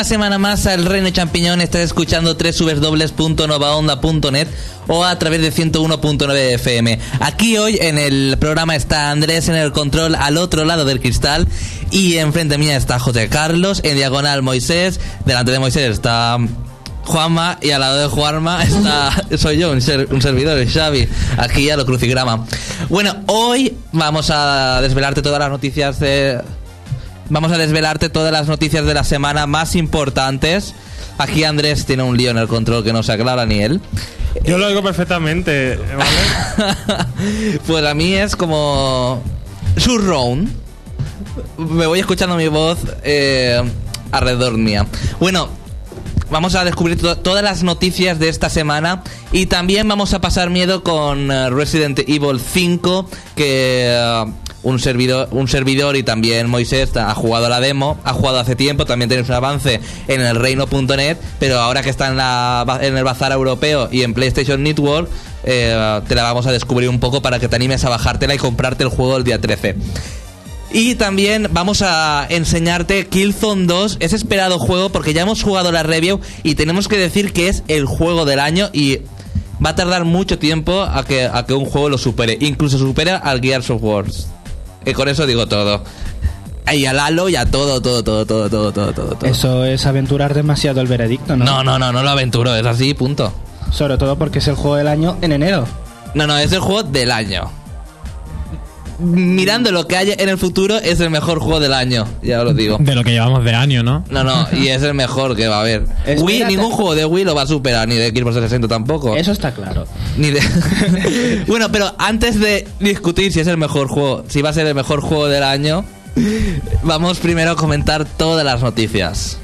una semana más al Reino Champiñón. Estás escuchando www.novaonda.net o a través de 101.9 FM. Aquí hoy en el programa está Andrés en el control al otro lado del cristal y enfrente mía está José Carlos, en diagonal Moisés, delante de Moisés está Juanma y al lado de Juanma está soy yo, un, ser- un Xavi, aquí a lo crucigrama. Bueno, hoy vamos a desvelarte todas las noticias de Vamos a desvelarte todas las noticias de la semana más importantes. Aquí Andrés tiene un lío en el control que no se aclara ni él. Yo lo oigo perfectamente, ¿vale? pues a mí es como surround. Me voy escuchando mi voz eh, alrededor mía. Bueno, vamos a descubrir to- todas las noticias de esta semana y también vamos a pasar miedo con eh, Resident Evil 5 que eh, un servidor, un servidor y también Moisés ha jugado la demo, ha jugado hace tiempo, también tenéis un avance en el reino.net, pero ahora que está en, el bazar europeo y en PlayStation Network, eh, te la vamos a descubrir un poco para que te animes a bajártela y comprarte el juego el día 13. Y también vamos a enseñarte Killzone 2, ese esperado juego, porque ya hemos jugado la review y tenemos que decir que es el juego del año y va a tardar mucho tiempo a que, a que un juego lo supere. Incluso supera al Gears of War. Y con eso digo todo. Y al Halo y a todo, todo, todo, todo, todo, todo, todo. todo. Eso es aventurar demasiado el veredicto, ¿no? No, no, no, no lo aventuro, es así, punto. Sobre todo porque es el juego del año en enero. No, no, es el juego del año. Mirando lo que haya en el futuro, es el mejor juego del año, ya lo digo. De lo que llevamos de año, ¿no? No, no, y es el mejor que va a haber. Espérate. Wii, ningún juego de Wii lo va a superar, ni de Xbox 360 tampoco. Eso está claro. Ni de... bueno, pero antes de discutir si es el mejor juego, si va a ser el mejor juego del año, vamos primero a comentar todas las noticias.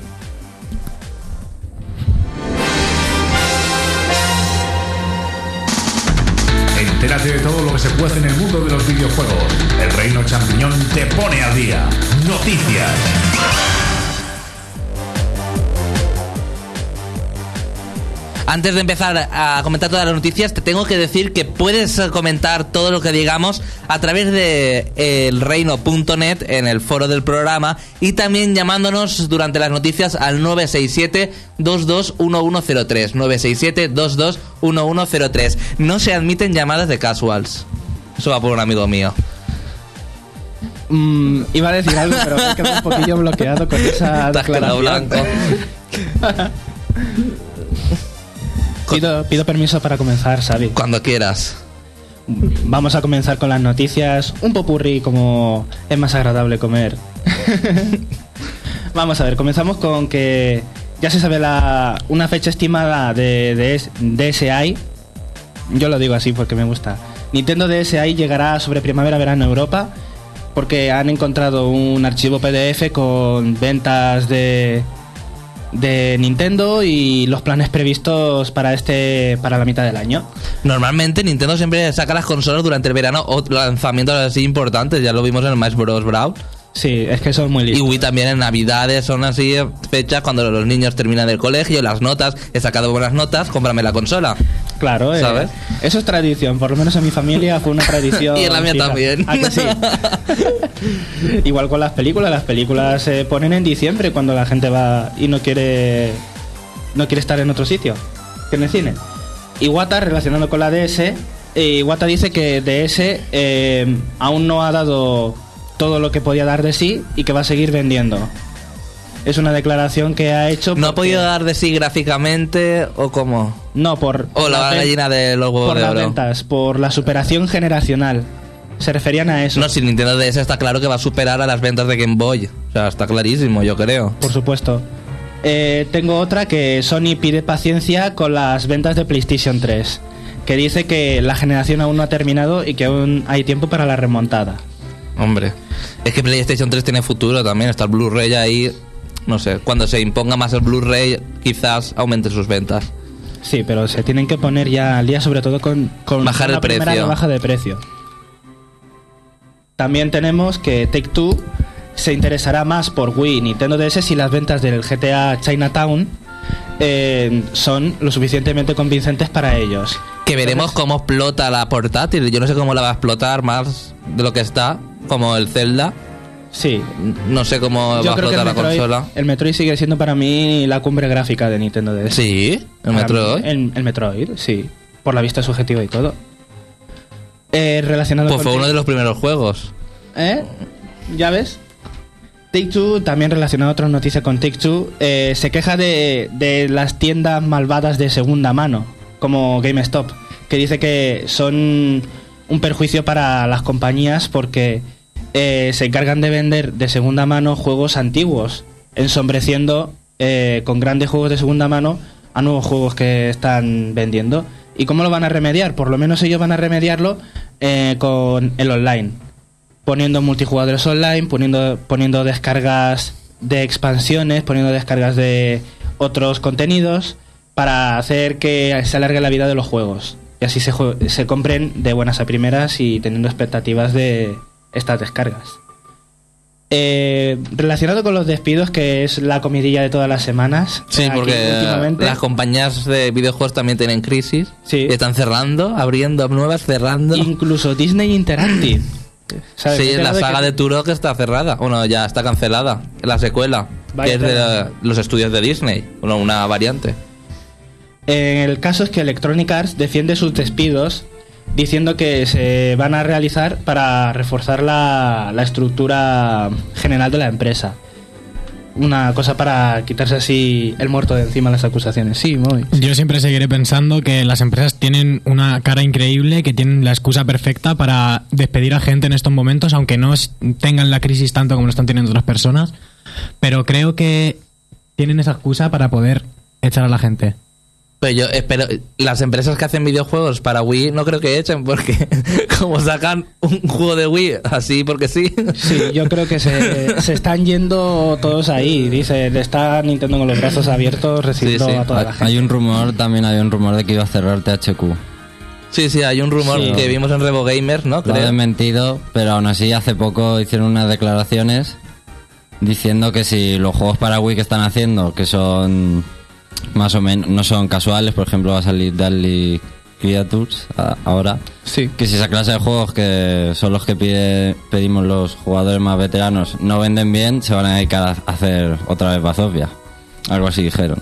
Entérate de todo lo que se puede en el mundo de los videojuegos. El Reino Champiñón te pone al día. Noticias. Antes de empezar a comentar todas las noticias, te tengo que decir que puedes comentar todo lo que digamos a través de elreino.net en el foro del programa y también llamándonos durante las noticias al 967-221103. 967-221103. No se admiten llamadas de casuals. Eso va por un amigo mío. Mm, iba a decir algo, pero me he quedado un poquillo bloqueado con esa Te has quedado declaración. blanco. Pido, pido permiso para comenzar, Xavi. Cuando quieras. Vamos a comenzar con las noticias. Un popurrí como es más agradable comer. Vamos a ver, comenzamos con que ya se sabe la, una fecha estimada de, de DSi. Yo lo digo así porque me gusta. Nintendo DSi llegará sobre primavera-verano a Europa porque han encontrado un archivo PDF con ventas de, de Nintendo y los planes previstos para este para la mitad del año. Normalmente Nintendo siempre saca las consolas durante el verano o lanzamientos así importantes. Ya lo vimos en el Smash Bros. Brawl. Sí, es que son muy Y listos. Wii también en Navidades son así fechas cuando los niños terminan del colegio, las notas, he sacado buenas notas, cómprame la consola. Claro, eh, ¿Sabes? eso es tradición, por lo menos en mi familia fue una tradición. Y en la mía fija. también. ¿A que sí? Igual con las películas, las películas se ponen en diciembre cuando la gente va y no quiere no quiere estar en otro sitio que en el cine. Iwata, relacionado con la DS, eh, Iwata dice que DS eh, aún no ha dado todo lo que podía dar de sí y que va a seguir vendiendo. Es una declaración que ha hecho. ¿No ha podido dar de sí gráficamente o cómo? No, por. O la ven- gallina de los huevos por de las oro. ventas, por la superación generacional. Se referían a eso. No, si Nintendo DS está claro que va a superar a las ventas de Game Boy. O sea, está clarísimo, yo creo. Por supuesto. Eh, tengo otra que Sony pide paciencia con las ventas de PlayStation 3. Que dice que la generación aún no ha terminado y que aún hay tiempo para la remontada. Hombre, es que PlayStation 3 tiene futuro también, está el Blu-ray ahí. No sé, cuando se imponga más el Blu-ray, quizás aumente sus ventas. Sí, pero se tienen que poner ya al día, sobre todo con, con Bajar el precio. rebaja de precio. También tenemos que Take Two se interesará más por Wii y Nintendo DS si las ventas del GTA Chinatown eh, son lo suficientemente convincentes para ellos. Que veremos cómo explota la portátil. Yo no sé cómo la va a explotar más de lo que está, como el Zelda. Sí. No sé cómo va a creo que explotar el la Metroid, consola. el Metroid sigue siendo para mí la cumbre gráfica de Nintendo DS. Sí, el Para Metroid. mí, El, el Metroid, sí. Por la vista subjetiva y todo. Eh, relacionado Pues con fue uno de los primeros juegos. ¿Eh? ¿Ya ves? Take Two, también relacionado a otra noticia con Take Two, eh, se queja de, de las tiendas malvadas de segunda mano, como GameStop, que dice que son un perjuicio para las compañías porque eh, se encargan de vender de segunda mano juegos antiguos, ensombreciendo eh, con grandes juegos de segunda mano a nuevos juegos que están vendiendo. ¿Y cómo lo van a remediar? Por lo menos ellos van a remediarlo eh, con el online poniendo multijugadores online, poniendo, poniendo descargas de expansiones, poniendo descargas de otros contenidos para hacer que se alargue la vida de los juegos. Y así se, se compren de buenas a primeras y teniendo expectativas de estas descargas. Eh, relacionado con los despidos, que es la comidilla de todas las semanas. Sí, aquí porque últimamente- las compañías de videojuegos también tienen crisis. Sí. Están cerrando, abriendo nuevas, cerrando. Incluso Disney Interactive. Sí, la saga que- de Turok está cerrada. Bueno, ya está cancelada. La secuela. Vaya que es de la- los estudios de Disney. Bueno, una variante. En el caso es que Electronic Arts defiende sus despidos diciendo que se van a realizar para reforzar la, la estructura general de la empresa. Una cosa para quitarse así el muerto de encima las acusaciones. Sí, muy. Yo siempre seguiré pensando que las empresas tienen una cara increíble, que tienen la excusa perfecta para despedir a gente en estos momentos, aunque no tengan la crisis tanto como lo están teniendo otras personas. Pero creo que tienen esa excusa para poder echar a la gente. Pero yo espero. Las empresas que hacen videojuegos para Wii no creo que echen, porque como sacan un juego de Wii así porque sí. Sí, yo creo que se, se están yendo todos ahí. Dice, está Nintendo con los brazos abiertos recibiendo Sí, sí. a toda la gente. Hay un rumor, también hay un rumor de que iba a cerrar THQ. Sí, sí, hay un rumor Sí. que vimos en Revo Gamers, ¿no? Lo Creo. desmentido, pero aún así hace poco hicieron unas declaraciones diciendo que si los juegos para Wii que están haciendo, que son más o menos, no son casuales, por ejemplo va a salir Deadly Creatures a- ahora, Sí. que si esa clase de juegos que son los que pide- pedimos los jugadores más veteranos no venden bien, se van a dedicar a hacer otra vez Bazofia. Algo así dijeron.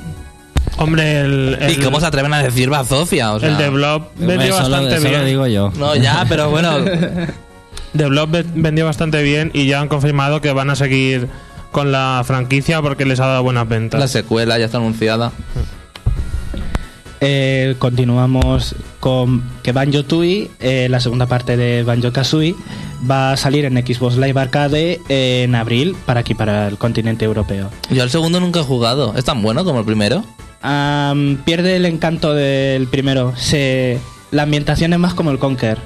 Hombre, el, ¿Y cómo se atreven a decir Bazofia? O sea, el de Blob vendió Eso lo- bastante lo bien. digo yo. No, ya, pero bueno. The Blob ve- vendió bastante bien y ya han confirmado que van a seguir con la franquicia porque les ha dado buenas ventas. la secuela ya está anunciada. Eh, continuamos con que Banjo Tooie, eh, la segunda parte de Banjo Kazooie, va a salir en Xbox Live Arcade en abril para aquí, para el continente europeo. Yo al segundo nunca he jugado. ¿Es tan bueno como el primero? Pierde el encanto del primero. Se, la ambientación es más como el Conker.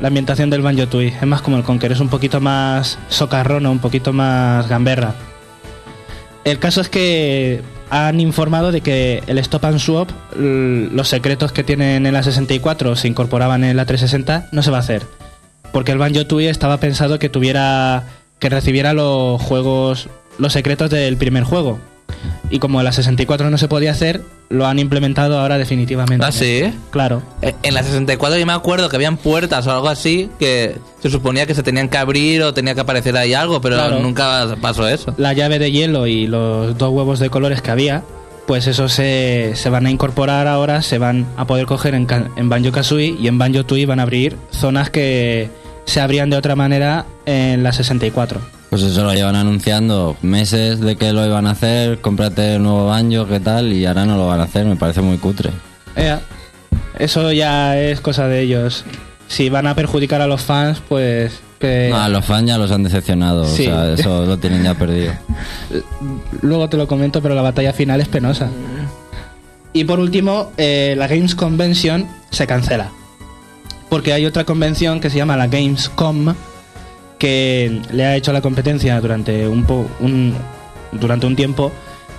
La ambientación del Banjo Tooie es más como el Conker. Es un poquito más socarrona, un poquito más gamberra. El caso es que han informado de que el Stop and Swap, los secretos que tienen en la 64 se incorporaban en la 360, no se va a hacer. Porque el Banjo Tooie estaba pensado que tuviera que recibiera los juegos, los secretos del primer juego. Y como en la 64 no se podía hacer, lo han implementado ahora definitivamente. ¿Ah, sí? Claro. Eh, En la 64 yo me acuerdo que habían puertas o algo así que se suponía que se tenían que abrir o tenía que aparecer ahí algo, pero Claro. nunca pasó eso. La llave de hielo y los dos huevos de colores que había, pues eso se, se van a incorporar ahora, se van a poder coger en, en Banjo Kazooie y en Banjo Tooie van a abrir zonas que se abrían de otra manera en la 64. Pues eso lo llevan anunciando meses de que lo iban a hacer, cómprate el nuevo banjo, qué tal, y ahora no lo van a hacer, me parece muy cutre. Ea, eso ya es cosa de ellos. Si van a perjudicar a los fans, pues que No, a los fans ya los han decepcionado, Sí. o sea, eso lo tienen ya perdido. luego te lo comento, pero la batalla final es penosa. Y por último, eh, la Games Convention se cancela. Porque hay otra convención que se llama la Gamescom, que le ha hecho la competencia durante un, po- un- durante un tiempo.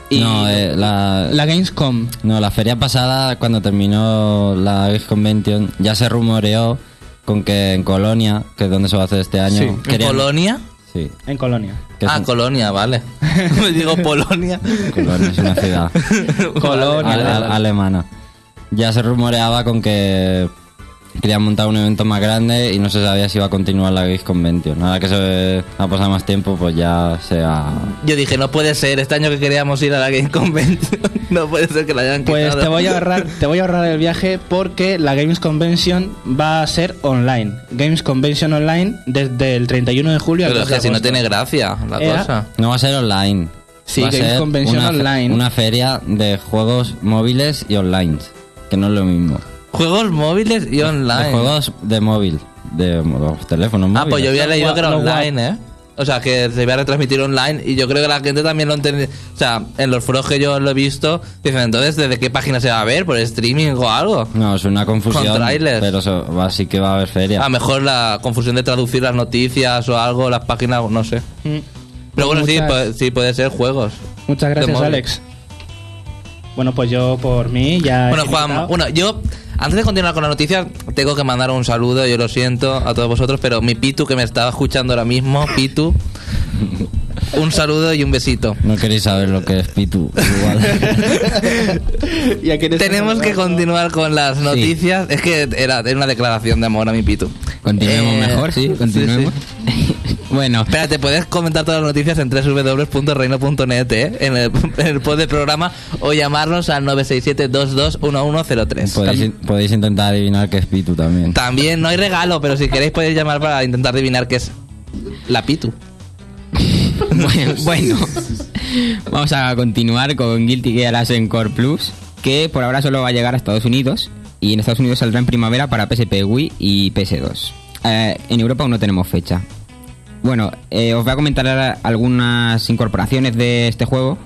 Y No, eh, la, la Gamescom, no, la feria pasada, cuando terminó la Games Convention, ya se rumoreó con que en Colonia, que es donde se va a hacer este año, Sí. ¿En querían- Colonia? Sí, en Colonia. ah, un- Colonia, vale. Me digo Polonia. Colonia es una ciudad Colonia. ale- ale- alemana. Ya se rumoreaba con que querían montar un evento más grande y no se sabía si iba a continuar la Games Convention. Ahora que se ha pasado más tiempo, pues ya se ha... Yo dije, no puede ser, este año que queríamos ir a la Game Convention, no puede ser que la hayan Pues quitado. te voy a ahorrar, te voy a ahorrar el viaje porque la Games Convention va a ser online. Games Convention online desde el 31 de julio al Pero es 2 de que si no tiene gracia la cosa. No va a ser online. Sí, va Games Convention una, online. Una feria de juegos móviles y online, que no es lo mismo. Juegos móviles y online. De juegos de móvil, de mo- teléfonos Ah, móviles. pues yo había Los leído que era los online, ¿eh? O sea, que se iba a retransmitir online y yo creo que la gente también lo entiende. O sea, en los foros que yo lo he visto, dicen, entonces, ¿desde qué página se va a ver? ¿Por streaming o algo? No, es una confusión, Con trailers. pero eso, va, sí que va a haber feria. A lo mejor la confusión de traducir las noticias o algo, las páginas, no sé. Mm. Pero bueno, sí, puede, sí puede ser juegos. Muchas gracias. Alex. Bueno, pues yo por mí ya. he Bueno, Juan, bueno, yo, antes de continuar con la noticia, tengo que mandar un saludo, yo lo siento a todos vosotros, pero mi Pitu que me estaba escuchando ahora mismo, Pitu, un saludo y un besito. No queréis saber lo que es Pitu. Igual. ¿Y a quién estás Tenemos que continuar con las noticias. Es que era, era una declaración de amor a mi Pitu. Continuemos Eh, mejor, sí, continuemos. Bueno, Espérate, puedes comentar todas las noticias en www.reino.net, ¿eh? En el, en el post del programa o llamarnos al 967-221103. podéis, in- podéis intentar adivinar qué es Pitu también. También no hay regalo, pero si queréis podéis llamar para intentar adivinar qué es la Pitu. bueno, bueno. vamos a continuar con Guilty Gear Ascent Core Plus, que por ahora solo va a llegar a Estados Unidos y en Estados Unidos saldrá en primavera para PSP, Wii y PS2. Eh, en Europa aún no tenemos fecha. Bueno, eh, os voy a comentar ahora algunas incorporaciones de este juego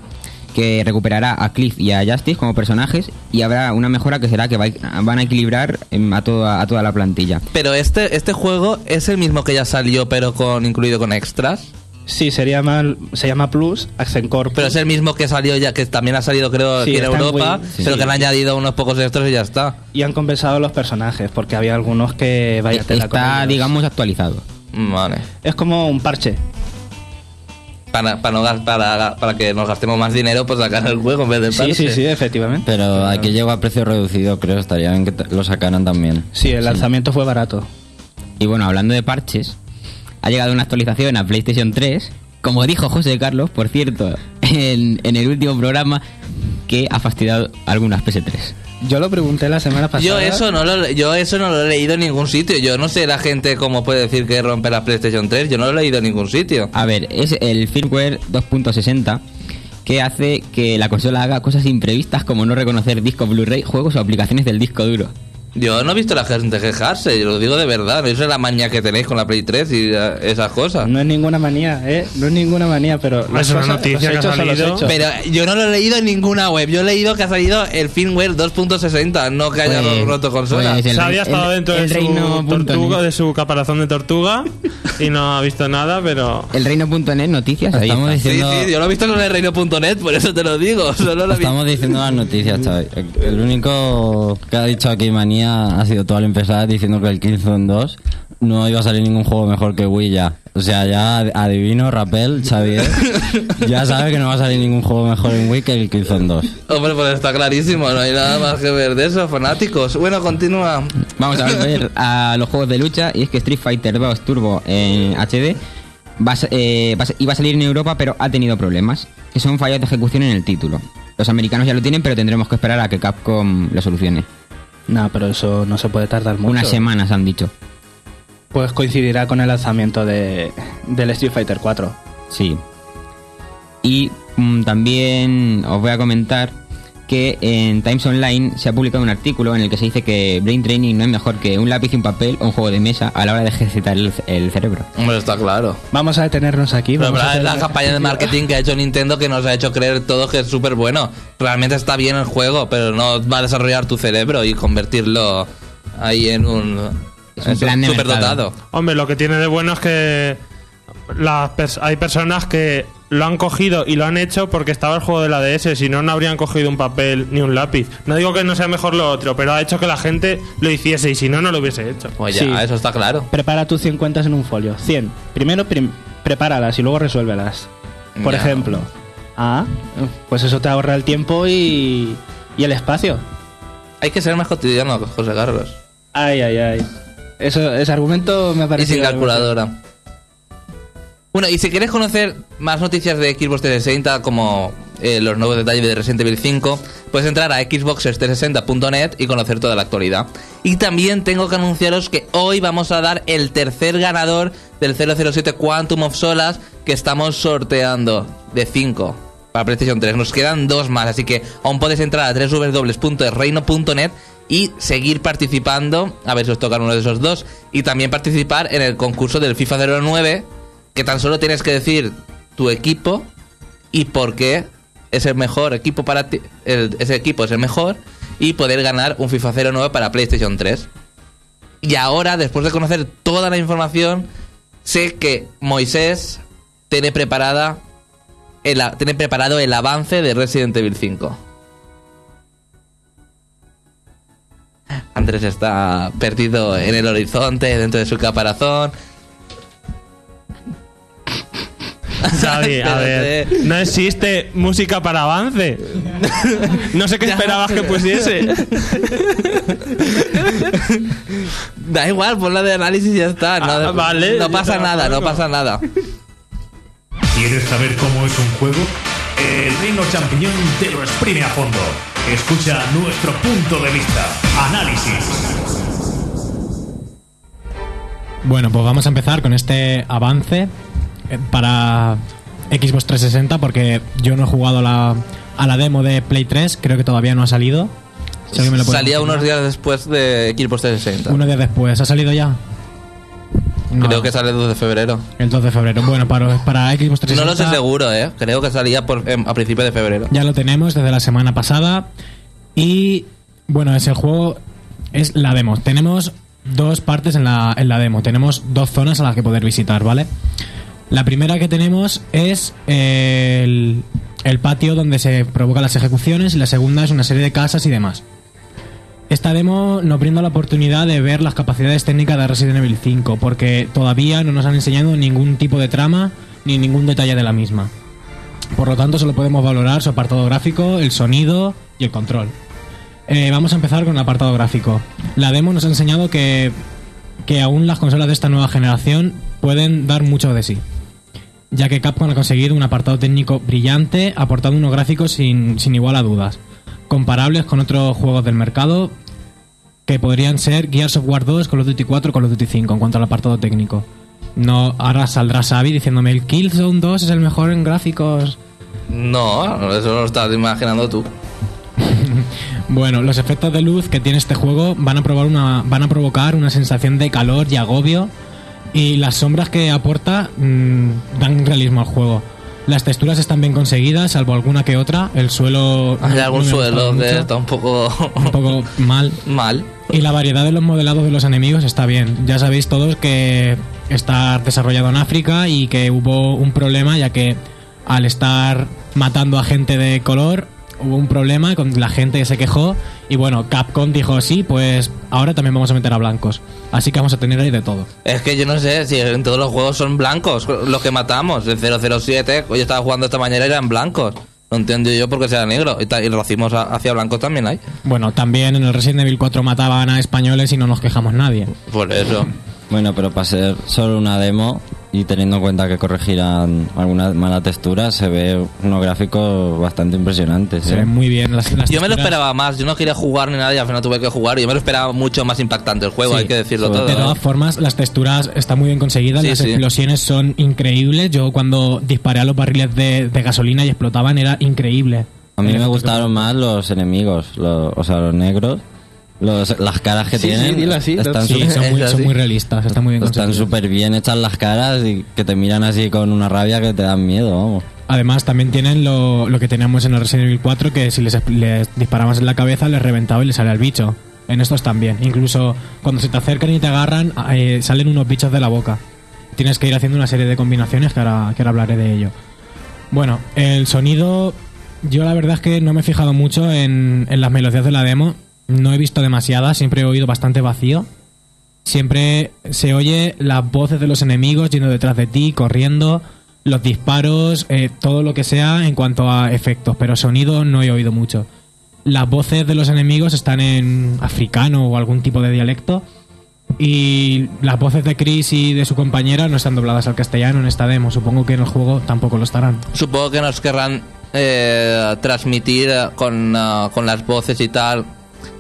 que recuperará a Cliff y a Justice como personajes y habrá una mejora que será que va- van a equilibrar a toda, a toda la plantilla. Pero este, este juego es el mismo que ya salió, pero con incluido con extras. Sí, se llama, se llama Plus, Accent Core Pero es el mismo que salió ya, que también ha salido creo Sí, aquí en Europa, Wii, pero sí. que han añadido unos pocos extras y ya está. Y han compensado los personajes, porque había algunos que vaya con Está, digamos, actualizado. Vale. Es como un parche. Para, para, no, para, para que nos gastemos más dinero, pues sacar el juego en vez de Sí, sí, sí, efectivamente. Pero aquí llegó a precio reducido, creo. Estaría bien que lo sacaran también. Sí, el lanzamiento fue barato. Y bueno, hablando de parches, ha llegado una actualización a PlayStation 3, como dijo José Carlos, por cierto, en, en el último programa, que ha fastidiado algunas PS3. Yo lo pregunté la semana pasada. Yo eso, no lo, yo eso no lo he leído en ningún sitio. Yo no sé la gente cómo puede decir que rompe la PlayStation 3. Yo no lo he leído en ningún sitio. A ver, es el firmware 2.60 que hace que la consola haga cosas imprevistas como no reconocer discos Blu-ray, juegos o aplicaciones del disco duro. Yo no he visto a la gente quejarse, yo lo digo de verdad. Esa es la manía que tenéis con la Play 3 y esas cosas. No es ninguna manía, ¿eh? No es ninguna manía, pero. Ah, es una cosas- noticia que ha salido. Pero yo no lo he leído en ninguna web. Yo he leído que ha salido el firmware 2.60, no que haya Pues- roto consola. pues el Se había estado el- dentro de el su reino tortuga, de su caparazón de tortuga y no ha visto nada, pero El reino.net noticias, ahí Estamos está. Sí, diciendo, sí, yo lo he visto en el reino.net, por eso te lo digo. Solo lo estamos diciendo las noticias, Xavi. El único que ha dicho aquí manía ha sido tú al empezar diciendo que el Killzone 2 no iba a salir ningún juego mejor que Wii ya. O sea, ya adivino, Rapel, Xavier, ya sabe que no va a salir ningún juego mejor en Wii que el Killzone 2. Hombre, pues está clarísimo, no hay nada más que ver de eso, fanáticos. Bueno, continúa. Vamos a ver a los juegos de lucha y es que Street Fighter 2 Turbo en HD va eh, va iba a salir en Europa pero ha tenido problemas, que son fallos de ejecución en el título. Los americanos ya lo tienen pero tendremos que esperar a que Capcom lo solucione. No, pero eso no se puede tardar mucho. Unas semanas han dicho. Pues coincidirá con el lanzamiento de, del Street Fighter 4. Sí. Y mm, también os voy a comentar que en Times Online se ha publicado un artículo en el que se dice que Brain Training no es mejor que un lápiz y un papel o un juego de mesa a la hora de ejercitar el, el cerebro. Hombre, está claro. Vamos a detenernos aquí. Pero vamos a es hacer- la campaña de marketing que ha hecho Nintendo que nos ha hecho creer todo que es súper bueno. Realmente está bien el juego, pero no va a desarrollar tu cerebro y convertirlo ahí en un... Es un plan de súper mercado. dotado. Hombre, lo que tiene de bueno es que las pers- hay personas que lo han cogido y lo han hecho porque estaba el juego de la DS, si no, no habrían cogido un papel ni un lápiz. No digo que no sea mejor lo otro, pero ha hecho que la gente lo hiciese y si no, no lo hubiese hecho. Pues ya, Sí. eso está claro. Prepara tus 100 cuentas en un folio. 100. Primero prim- prepáralas y luego resuélvelas. Por Ya. ejemplo. Ah, pues eso te ahorra el tiempo y, y el espacio. Hay que ser más cotidiano, José Carlos. Ay, ay, ay. Eso, ese argumento me ha Y sin calculadora. Bueno, y si quieres conocer más noticias de Xbox 360, como eh, los nuevos detalles de Resident Evil 5, puedes entrar a xbox360.net y conocer toda la actualidad. Y también tengo que anunciaros que hoy vamos a dar el tercer ganador del 007 Quantum of Solas que estamos sorteando de 5 para PlayStation 3. Nos quedan dos más, así que aún podéis entrar a www.reino.net y seguir participando, a ver si os tocan uno de esos dos, y también participar en el concurso del FIFA 09, que tan solo tienes que decir tu equipo y por qué es el mejor equipo para ti, ese equipo es el mejor, y poder ganar un FIFA 09 para PlayStation 3. Y ahora, después de conocer toda la información, sé que Moisés tiene preparada el tiene preparado el avance de Resident Evil 5. Andrés está perdido en el horizonte, dentro de su caparazón. Xavi, a ver, no existe música para avance. No sé qué esperabas que pusiese. Da igual, pon la de análisis y ya está. No, Ah, vale, no pasa nada, no pasa nada. ¿Quieres saber cómo es un juego? El Reino Champiñón te lo exprime a fondo. Escucha nuestro punto de vista. Análisis. Bueno, pues vamos a empezar con este avance para Xbox 360 porque yo no he jugado a la, a la demo de Play 3, creo que todavía no ha salido. Si alguien me lo puede Salía unos días después de Xbox 360. Unos días después, ¿ha salido ya? No, Creo que sale el 2 de febrero. el 2 de febrero. Bueno, para, para Xbox 360 No lo sé seguro, ¿eh? Creo que salía por, em, a principios de febrero. ya lo tenemos desde la semana pasada y bueno, es el juego es la demo. Tenemos dos partes en la, en la demo. Tenemos dos zonas a las que poder visitar, ¿vale? La primera que tenemos es el, el patio donde se provocan las ejecuciones y la segunda es una serie de casas y demás. Esta demo nos brinda la oportunidad de ver las capacidades técnicas de Resident Evil 5 porque todavía no nos han enseñado ningún tipo de trama ni ningún detalle de la misma. Por lo tanto, solo podemos valorar su apartado gráfico, el sonido y el control. Eh, vamos a empezar con el apartado gráfico. La demo nos ha enseñado que, que aún las consolas de esta nueva generación pueden dar mucho de sí, ya que Capcom ha conseguido un apartado técnico brillante, aportando unos gráficos sin, sin igual a dudas, comparables con otros juegos del mercado que podrían ser Gears of War 2, Call of Duty 4, Call of Duty 5 en cuanto al apartado técnico. No, ahora saldrá Xavi diciéndome el Killzone 2 es el mejor en gráficos. No, eso lo estás imaginando tú. Bueno, los efectos de luz que tiene este juego van a, probar una, van a provocar una sensación de calor y agobio y las sombras que aporta mm, dan realismo al juego. Las texturas están bien conseguidas, salvo alguna que otra. El suelo... Hay algún suelo que está un poco, un poco mal. mal. Y la variedad de los modelados de los enemigos está bien. Ya sabéis todos que está desarrollado en África y que hubo un problema ya que al estar matando a gente de color hubo un problema con la gente que se quejó y bueno, Capcom dijo sí, pues ahora también vamos a meter a blancos. Así que vamos a tener ahí de todo. Es que yo no sé si en todos los juegos son blancos los que matamos. El 007, yo estaba jugando esta mañana y eran blancos. No entiendo yo por qué sea negro. Y, y racismos a- hacia blancos también hay. Bueno, también en el Resident Evil 4 mataban a españoles y no nos quejamos nadie. Por eso. Bueno, pero para ser solo una demo y teniendo en cuenta que corregirán alguna mala textura, se ve unos gráficos bastante impresionantes. Se ¿eh? ven muy bien las, las Yo me lo esperaba más. Yo no quería jugar ni nada y al final tuve que jugar. Y yo me lo esperaba mucho más impactante el juego, Sí. hay que decirlo todo. De ¿eh? todas formas, las texturas están muy bien conseguidas, Sí, las sí. explosiones son increíbles. Yo cuando disparé a los barriles de, de gasolina y explotaban era increíble. A mí El me gustaron más los enemigos, los- o sea, los negros. Los, las caras que Sí, sí, tienen así, están Sí, súper- son muy, son realistas, están muy bien están súper bien hechas las caras y que te miran así con una rabia que te dan miedo, vamos. Además, también tienen lo, lo que teníamos en el Resident Evil 4, que si les, les disparabas en la cabeza, les reventaba y les salía el bicho. En estos también. Incluso cuando se te acercan y te agarran, eh, salen unos bichos de la boca. Tienes que ir haciendo una serie de combinaciones que ahora, que ahora hablaré de ello. Bueno, el sonido, yo la verdad es que no me he fijado mucho en, en las melodías de la demo. No he visto demasiadas, siempre he oído bastante vacío. Siempre se oye las voces de los enemigos yendo detrás de ti, corriendo, los disparos, eh, todo lo que sea en cuanto a efectos, pero sonido no he oído mucho. las voces de los enemigos están en africano o algún tipo de dialecto. Y las voces de Chris y de su compañera no están dobladas al castellano en esta demo. Supongo que en el juego tampoco lo estarán. Supongo que nos querrán eh, transmitir con, ah, con las voces y tal,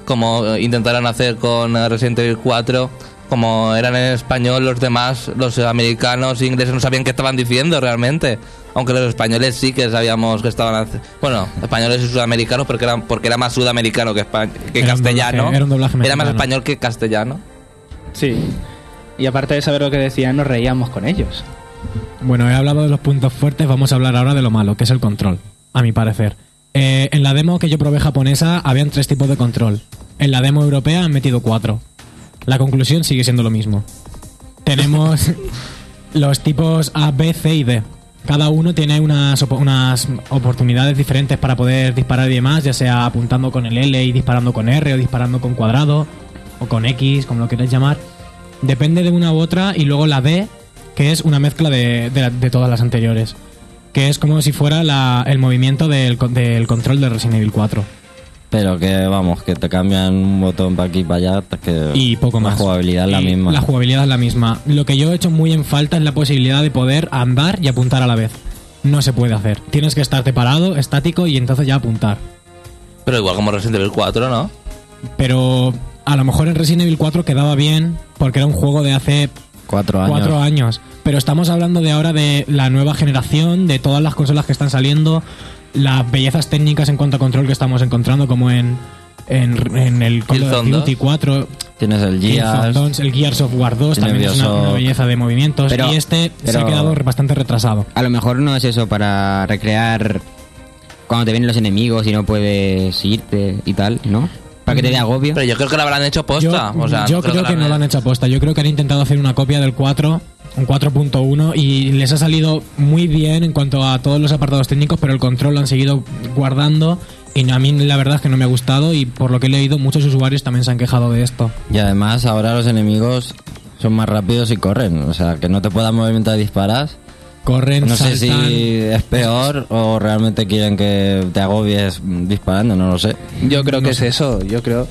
como eh, intentaron hacer con eh, Resident Evil 4. Como eran en español, los demás, los americanos e ingleses no sabían qué estaban diciendo realmente. Aunque los españoles sí que sabíamos que estaban. Bueno, españoles y sudamericanos porque era, porque era más sudamericano que, espa- que Era un castellano. doblaje- era un doblaje Era más español que castellano. Sí. Y aparte de saber lo que decían, nos reíamos con ellos. Bueno, he hablado de los puntos fuertes, vamos a hablar ahora de lo malo, que es el control, a mi parecer. Eh, en la demo que yo probé japonesa habían tres tipos de control. En la demo europea han metido cuatro. La conclusión sigue siendo lo mismo. Tenemos los tipos A, B, C y D. Cada uno tiene unas, unas oportunidades diferentes para poder disparar y demás, ya sea apuntando con el L y disparando con R o disparando con cuadrado o con X, como lo queráis llamar. Depende de una u otra y luego la D, que es una mezcla de, de todas las anteriores. Que es como si fuera la- el movimiento del, del control de Resident Evil 4. Pero que vamos, que te cambian un botón para aquí y para allá. Que Y poco más. La jugabilidad es la Y misma. La jugabilidad es la misma. Lo que yo he hecho muy en falta es la posibilidad de poder andar y apuntar a la vez. No se puede hacer. Tienes que estarte parado, estático y entonces ya apuntar. Pero igual como Resident Evil 4, ¿no? Pero a lo mejor en Resident Evil 4 quedaba bien porque era un juego de hace Cuatro años. cuatro años. Pero estamos hablando de ahora de la nueva generación, de todas las consolas que están saliendo, las bellezas técnicas en cuanto a control que estamos encontrando, como en, en, en el Call of Duty 2. 4, Tienes el Gears. 2, el Gears of War 2 Tiene también es una, belleza de movimientos. Pero- y este se ha quedado bastante retrasado. A lo mejor no es eso para recrear cuando te vienen los enemigos y no puedes irte y tal, ¿no? Para que te dé agobio. Pero yo creo que lo habrán hecho Yo, posta. o sea, yo no creo que, lo no lo han hecho aposta. Yo creo que han intentado hacer una copia del 4, un 4.1, y les ha salido muy bien en cuanto a todos los apartados técnicos, pero el control lo han seguido guardando. Y a mí la verdad es que no me ha gustado y por lo que he leído muchos usuarios también se han quejado de esto. Y además ahora los enemigos son más rápidos y corren. O sea, que no te puedas mover mientras disparas. Corren, No sé si es peor o realmente quieren que te agobies disparando, no lo sé. Yo creo que es eso. Yo creo.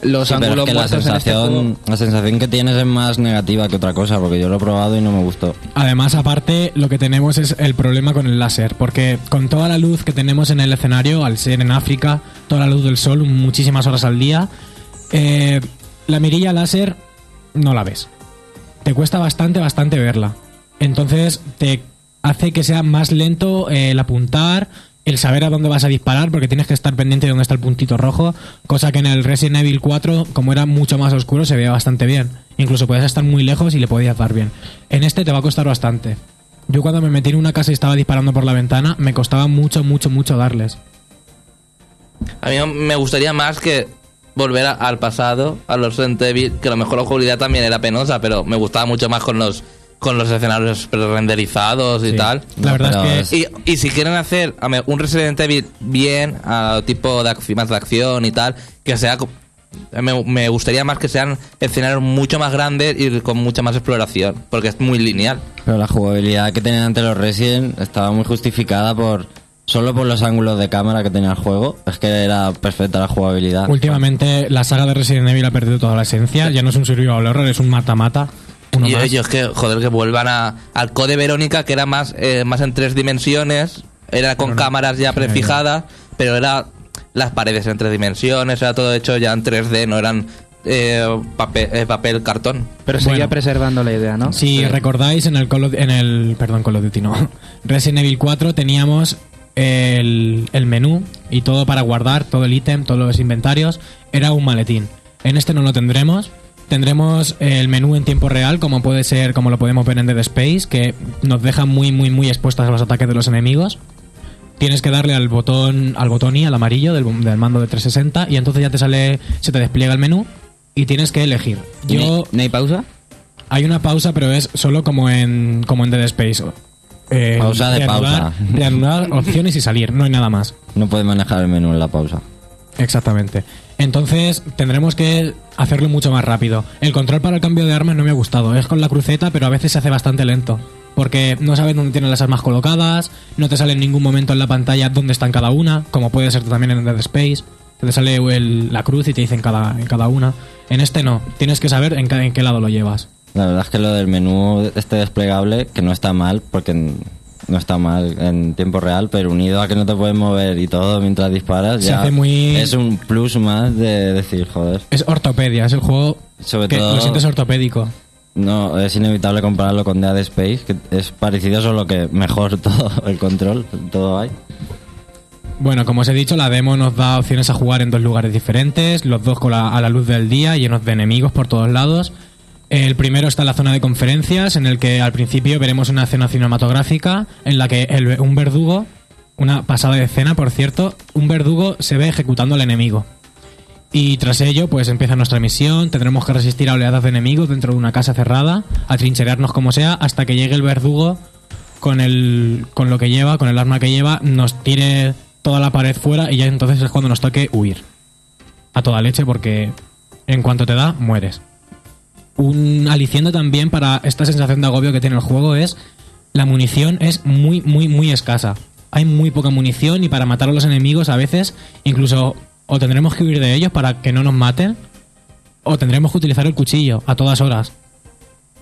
Los Sí, pero es ángulos que la muertos en este sensación, juego- la sensación que tienes es más negativa que otra cosa, porque yo lo he probado y no me gustó. Además, aparte, lo que tenemos es el problema con el láser, porque con toda la luz que tenemos en el escenario, al ser en África, toda la luz del sol, muchísimas horas al día, eh, la mirilla láser no la ves. Te cuesta bastante, bastante verla. Entonces, te hace que sea más lento eh, el apuntar, el saber a dónde vas a disparar, porque tienes que estar pendiente de dónde está el puntito rojo, cosa que en el Resident Evil 4, como era mucho más oscuro, se veía bastante bien. Incluso podías estar muy lejos y le podías dar bien. En este te va a costar bastante. Yo cuando me metí en una casa y estaba disparando por la ventana, me costaba mucho, mucho, mucho darles. A mí me gustaría más que volver al pasado, a los Resident Evil, que a lo mejor la jugabilidad también era penosa, pero me gustaba mucho más con los con los escenarios renderizados y Sí. tal. La verdad pero es que... Y, y si quieren hacer a ver, un Resident Evil bien, a tipo de acción, más de acción y tal, que sea... Me, me gustaría más que sean escenarios mucho más grandes y con mucha más exploración, porque es muy lineal. Pero la jugabilidad que tenían ante los Resident estaba muy justificada por solo por los ángulos de cámara que tenía el juego. Es que era perfecta la jugabilidad. Últimamente la saga de Resident Evil ha perdido toda la esencia, ya no es un survival horror, es un mata-mata. Uno Y más. ellos que, joder, que vuelvan a, al Code Verónica, que era más, eh, más en tres dimensiones, era con cámaras ya prefijadas, pero era las paredes en tres dimensiones, era todo hecho ya en 3D, no eran eh, papel, eh, papel cartón. Pero seguía Bueno. preservando la idea, ¿no? Si recordáis, en el, Call of- en el perdón, Call of Duty no, Resident Evil 4 teníamos el, el menú y todo para guardar, todo el ítem, todos los inventarios, era un maletín. En este no lo tendremos. Tendremos el menú en tiempo real, como puede ser, como lo podemos ver en Dead Space, que nos deja muy, muy, muy expuestos a los ataques de los enemigos. Tienes que darle al botón, al botón y al amarillo del, del mando de 360 y entonces ya te sale, se te despliega el menú y tienes que elegir. ¿Y no hay- Yo ¿No hay pausa? hay una pausa, pero es solo como en, como en Dead Space. Eh, Pausa de reanudar- pausa. Reanudar opciones y salir, no hay nada más. No puedes manejar el menú en la pausa. Exactamente. Entonces tendremos que hacerlo mucho más rápido. El control para el cambio de armas no me ha gustado. Es con la cruceta, pero a veces se hace bastante lento. Porque no sabes dónde tienen las armas colocadas, no te sale en ningún momento en la pantalla dónde están cada una, como puede ser también en Dead Space. te sale la cruz y te dicen cada, en cada una. En este no, tienes que saber en, en qué lado lo llevas. La verdad es que lo del menú este desplegable, que no está mal, porque no está mal en tiempo real, pero unido a que no te puedes mover y todo mientras disparas, Se ya hace muy- es un plus más de decir, joder. Es ortopedia, es el juego Sobre que todo- lo sientes ortopédico. No, es inevitable compararlo con Dead Space, que es parecido, solo que mejor todo el control, todo hay. Bueno, como os he dicho, la demo nos da opciones a jugar en dos lugares diferentes, los dos con la- a la luz del día, llenos de enemigos por todos lados. El primero está la zona de conferencias, en el que al principio veremos una escena cinematográfica en la que un verdugo, una pasada de escena, por cierto, un verdugo se ve ejecutando al enemigo. Y tras ello, pues empieza nuestra misión, tendremos que resistir a oleadas de enemigos dentro de una casa cerrada, atrincherarnos como sea, hasta que llegue el verdugo con el con lo que lleva, con el arma que lleva, nos tire toda la pared fuera y ya entonces es cuando nos toque huir. A toda leche porque en cuanto te da, mueres. Un aliciente también para esta sensación de agobio que tiene el juego es la munición es muy, muy, muy escasa. Hay muy poca munición y para matar a los enemigos a veces incluso o tendremos que huir de ellos para que no nos maten o tendremos que utilizar el cuchillo a todas horas.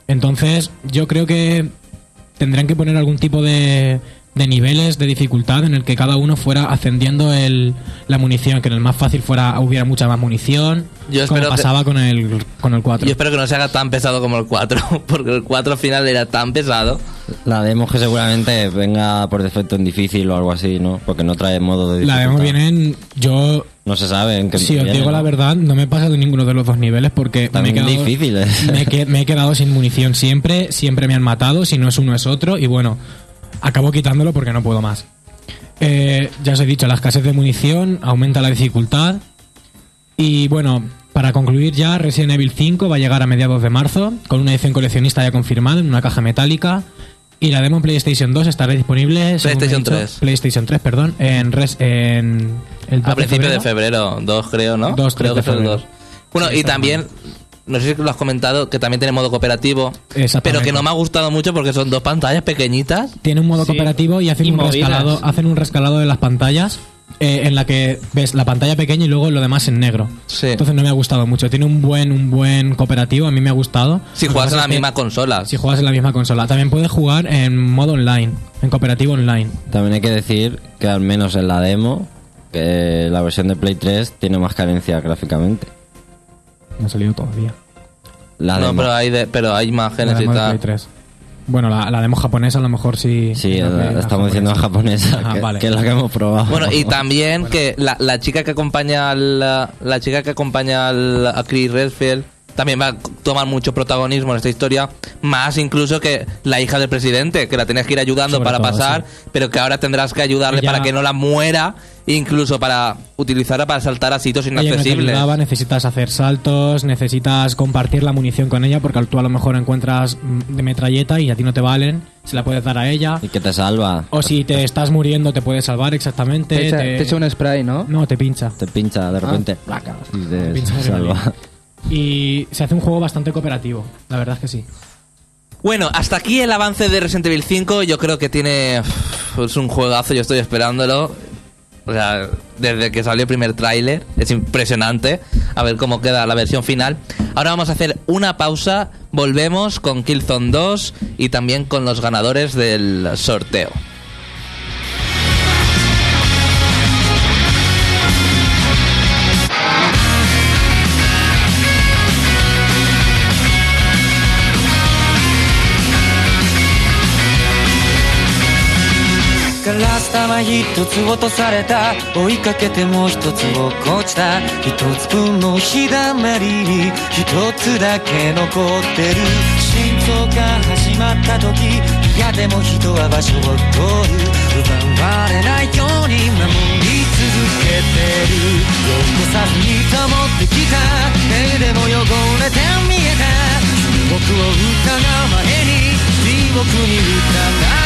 Entonces yo creo que tendrán que poner algún tipo de, de niveles de dificultad en el que cada uno fuera ascendiendo el, la munición, que en el más fácil fuera hubiera mucha más munición, Yo como espero que- pasaba con el con el 4. Yo espero que no se haga tan pesado como el 4, porque el 4 al final era tan pesado. La demo que seguramente venga por defecto en difícil o algo así, ¿no? Porque no trae modo de La dificultad. demo viene en... Yo, No se sabe en qué si os digo ¿no? la verdad, no me he pasado ninguno de los dos niveles porque me he, quedado, difíciles. me, he que- me he quedado sin munición siempre, siempre me han matado, si no es uno es otro, y bueno, acabo quitándolo porque no puedo más. Eh, ya os he dicho, la escasez de munición aumenta la dificultad. Y bueno, para concluir ya, Resident Evil 5 va a llegar a mediados de marzo, con una edición coleccionista ya confirmada en una caja metálica. Y la demo en PlayStation 2 estará disponible. PlayStation he dicho, 3. PlayStation 3, perdón. En, res- en el 12 A principios de febrero, 2 creo, ¿no? Dos, creo tres que de son febrero. dos. Bueno, Sí, y también, no sé si lo has comentado, que también tiene modo cooperativo. Exactamente. Pero que no me ha gustado mucho porque son dos pantallas pequeñitas. Tiene un modo Sí. cooperativo y hacen Y un movidas. rescalado, hacen un rescalado de las pantallas eh, en la que ves la pantalla pequeña y luego lo demás en negro. Sí. Entonces no me ha gustado mucho. Tiene un buen, un buen cooperativo, a mí me ha gustado. Si juegas en la misma consola. Si juegas en la misma consola. También puedes jugar en modo online, en cooperativo online. También hay que decir que al menos en la demo, que la versión de Play 3 tiene más carencia gráficamente. No ha salido todavía. La no, demo. pero hay, de- pero hay La imágenes y demo de Play tal. 3. Bueno, la, la demo japonesa a lo mejor sí. Sí, la- la- la estamos diciendo en japonesa, Ah, que, vale. que es la que hemos probado. Bueno, y también que la, la chica que acompaña al, la chica que acompaña al, a Chris Redfield también va a tomar mucho protagonismo en esta historia, más incluso que la hija del presidente, que la tenías que ir ayudando Sobre para todo, pasar, pero que ahora tendrás que ayudarle Ella- para que no la muera, incluso para utilizarla para saltar a sitios Ella no te inaccesibles. ayudaba, necesitas hacer saltos, necesitas compartir la munición con ella porque tú a lo mejor encuentras de metralleta y a ti no te valen, se la puedes dar a ella. Y que te salva. O si te estás muriendo te puedes salvar exactamente. Te echa, te- te echa un spray, ¿no? No, te pincha. Te pincha de repente. Ah. placa, y te Pincha salva. Y se hace un juego bastante cooperativo, la verdad es que sí. Bueno, hasta aquí el avance de Resident Evil 5. Yo creo que tiene. Es un juegazo, yo estoy esperándolo. O sea, desde que salió el primer tráiler, es impresionante. A ver cómo queda la versión final. Ahora vamos a hacer una pausa. Volvemos con Killzone 2 y también con los ganadores del sorteo. ガラス玉一つ落とされた。追いかけてもう一つ落っこちた。一つ分の日だまりに。一つだけ残ってる。心臓が始まった時。嫌でも人は場所を取る。奪われないように守り続けてる。汚さずに保ってきた。目でも汚れて見えた。僕を疑う前に。地獄に疑わ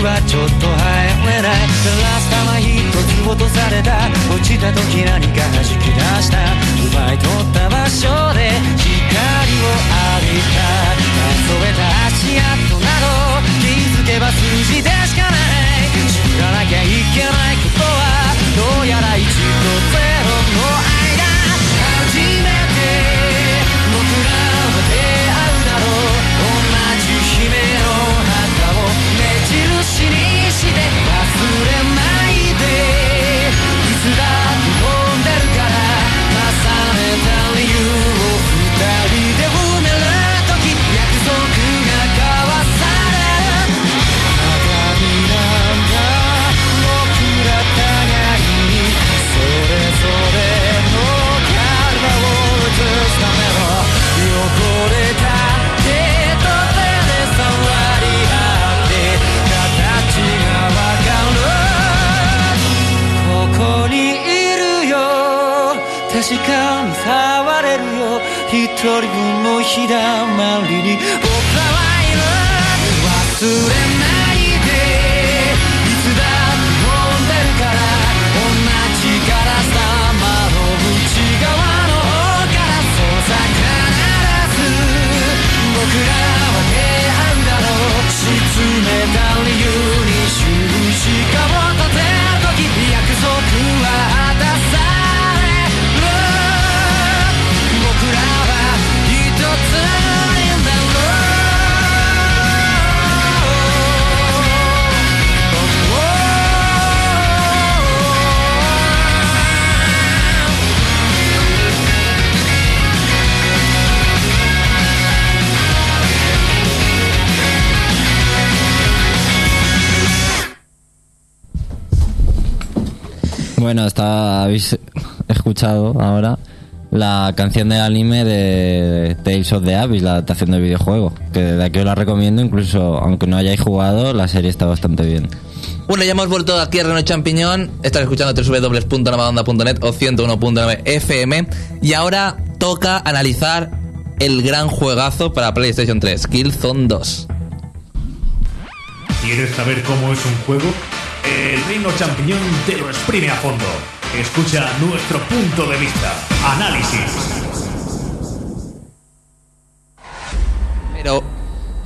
はちょっと入れない。ラスタマ一つ落とされた。落ちた時何か弾き出した。奪い取った場所で光を浴びた。数えた足跡など気づけば数字でしかない。知らなきゃいけないことはどうやら1と0時間に触れるよ。一人分のひだまりに。僕らはいる忘れないで。いつだって飛んでるから。同じガラス玉の内側の方からそうさ必ず僕ら。Bueno, está, habéis escuchado ahora la canción del anime de Tales of the Abyss, la adaptación del videojuego. Que de aquí os la recomiendo, incluso aunque no hayáis jugado, la serie está bastante bien. Bueno, ya hemos vuelto aquí a Reno Champiñón. Estás escuchando www.navadonda.net o 101.9 FM. Y ahora toca analizar el gran juegazo para PlayStation 3, Killzone 2. ¿Quieres saber cómo es un juego? El Reino Champiñón te lo exprime a fondo. Escucha nuestro punto de vista. Análisis. Pero,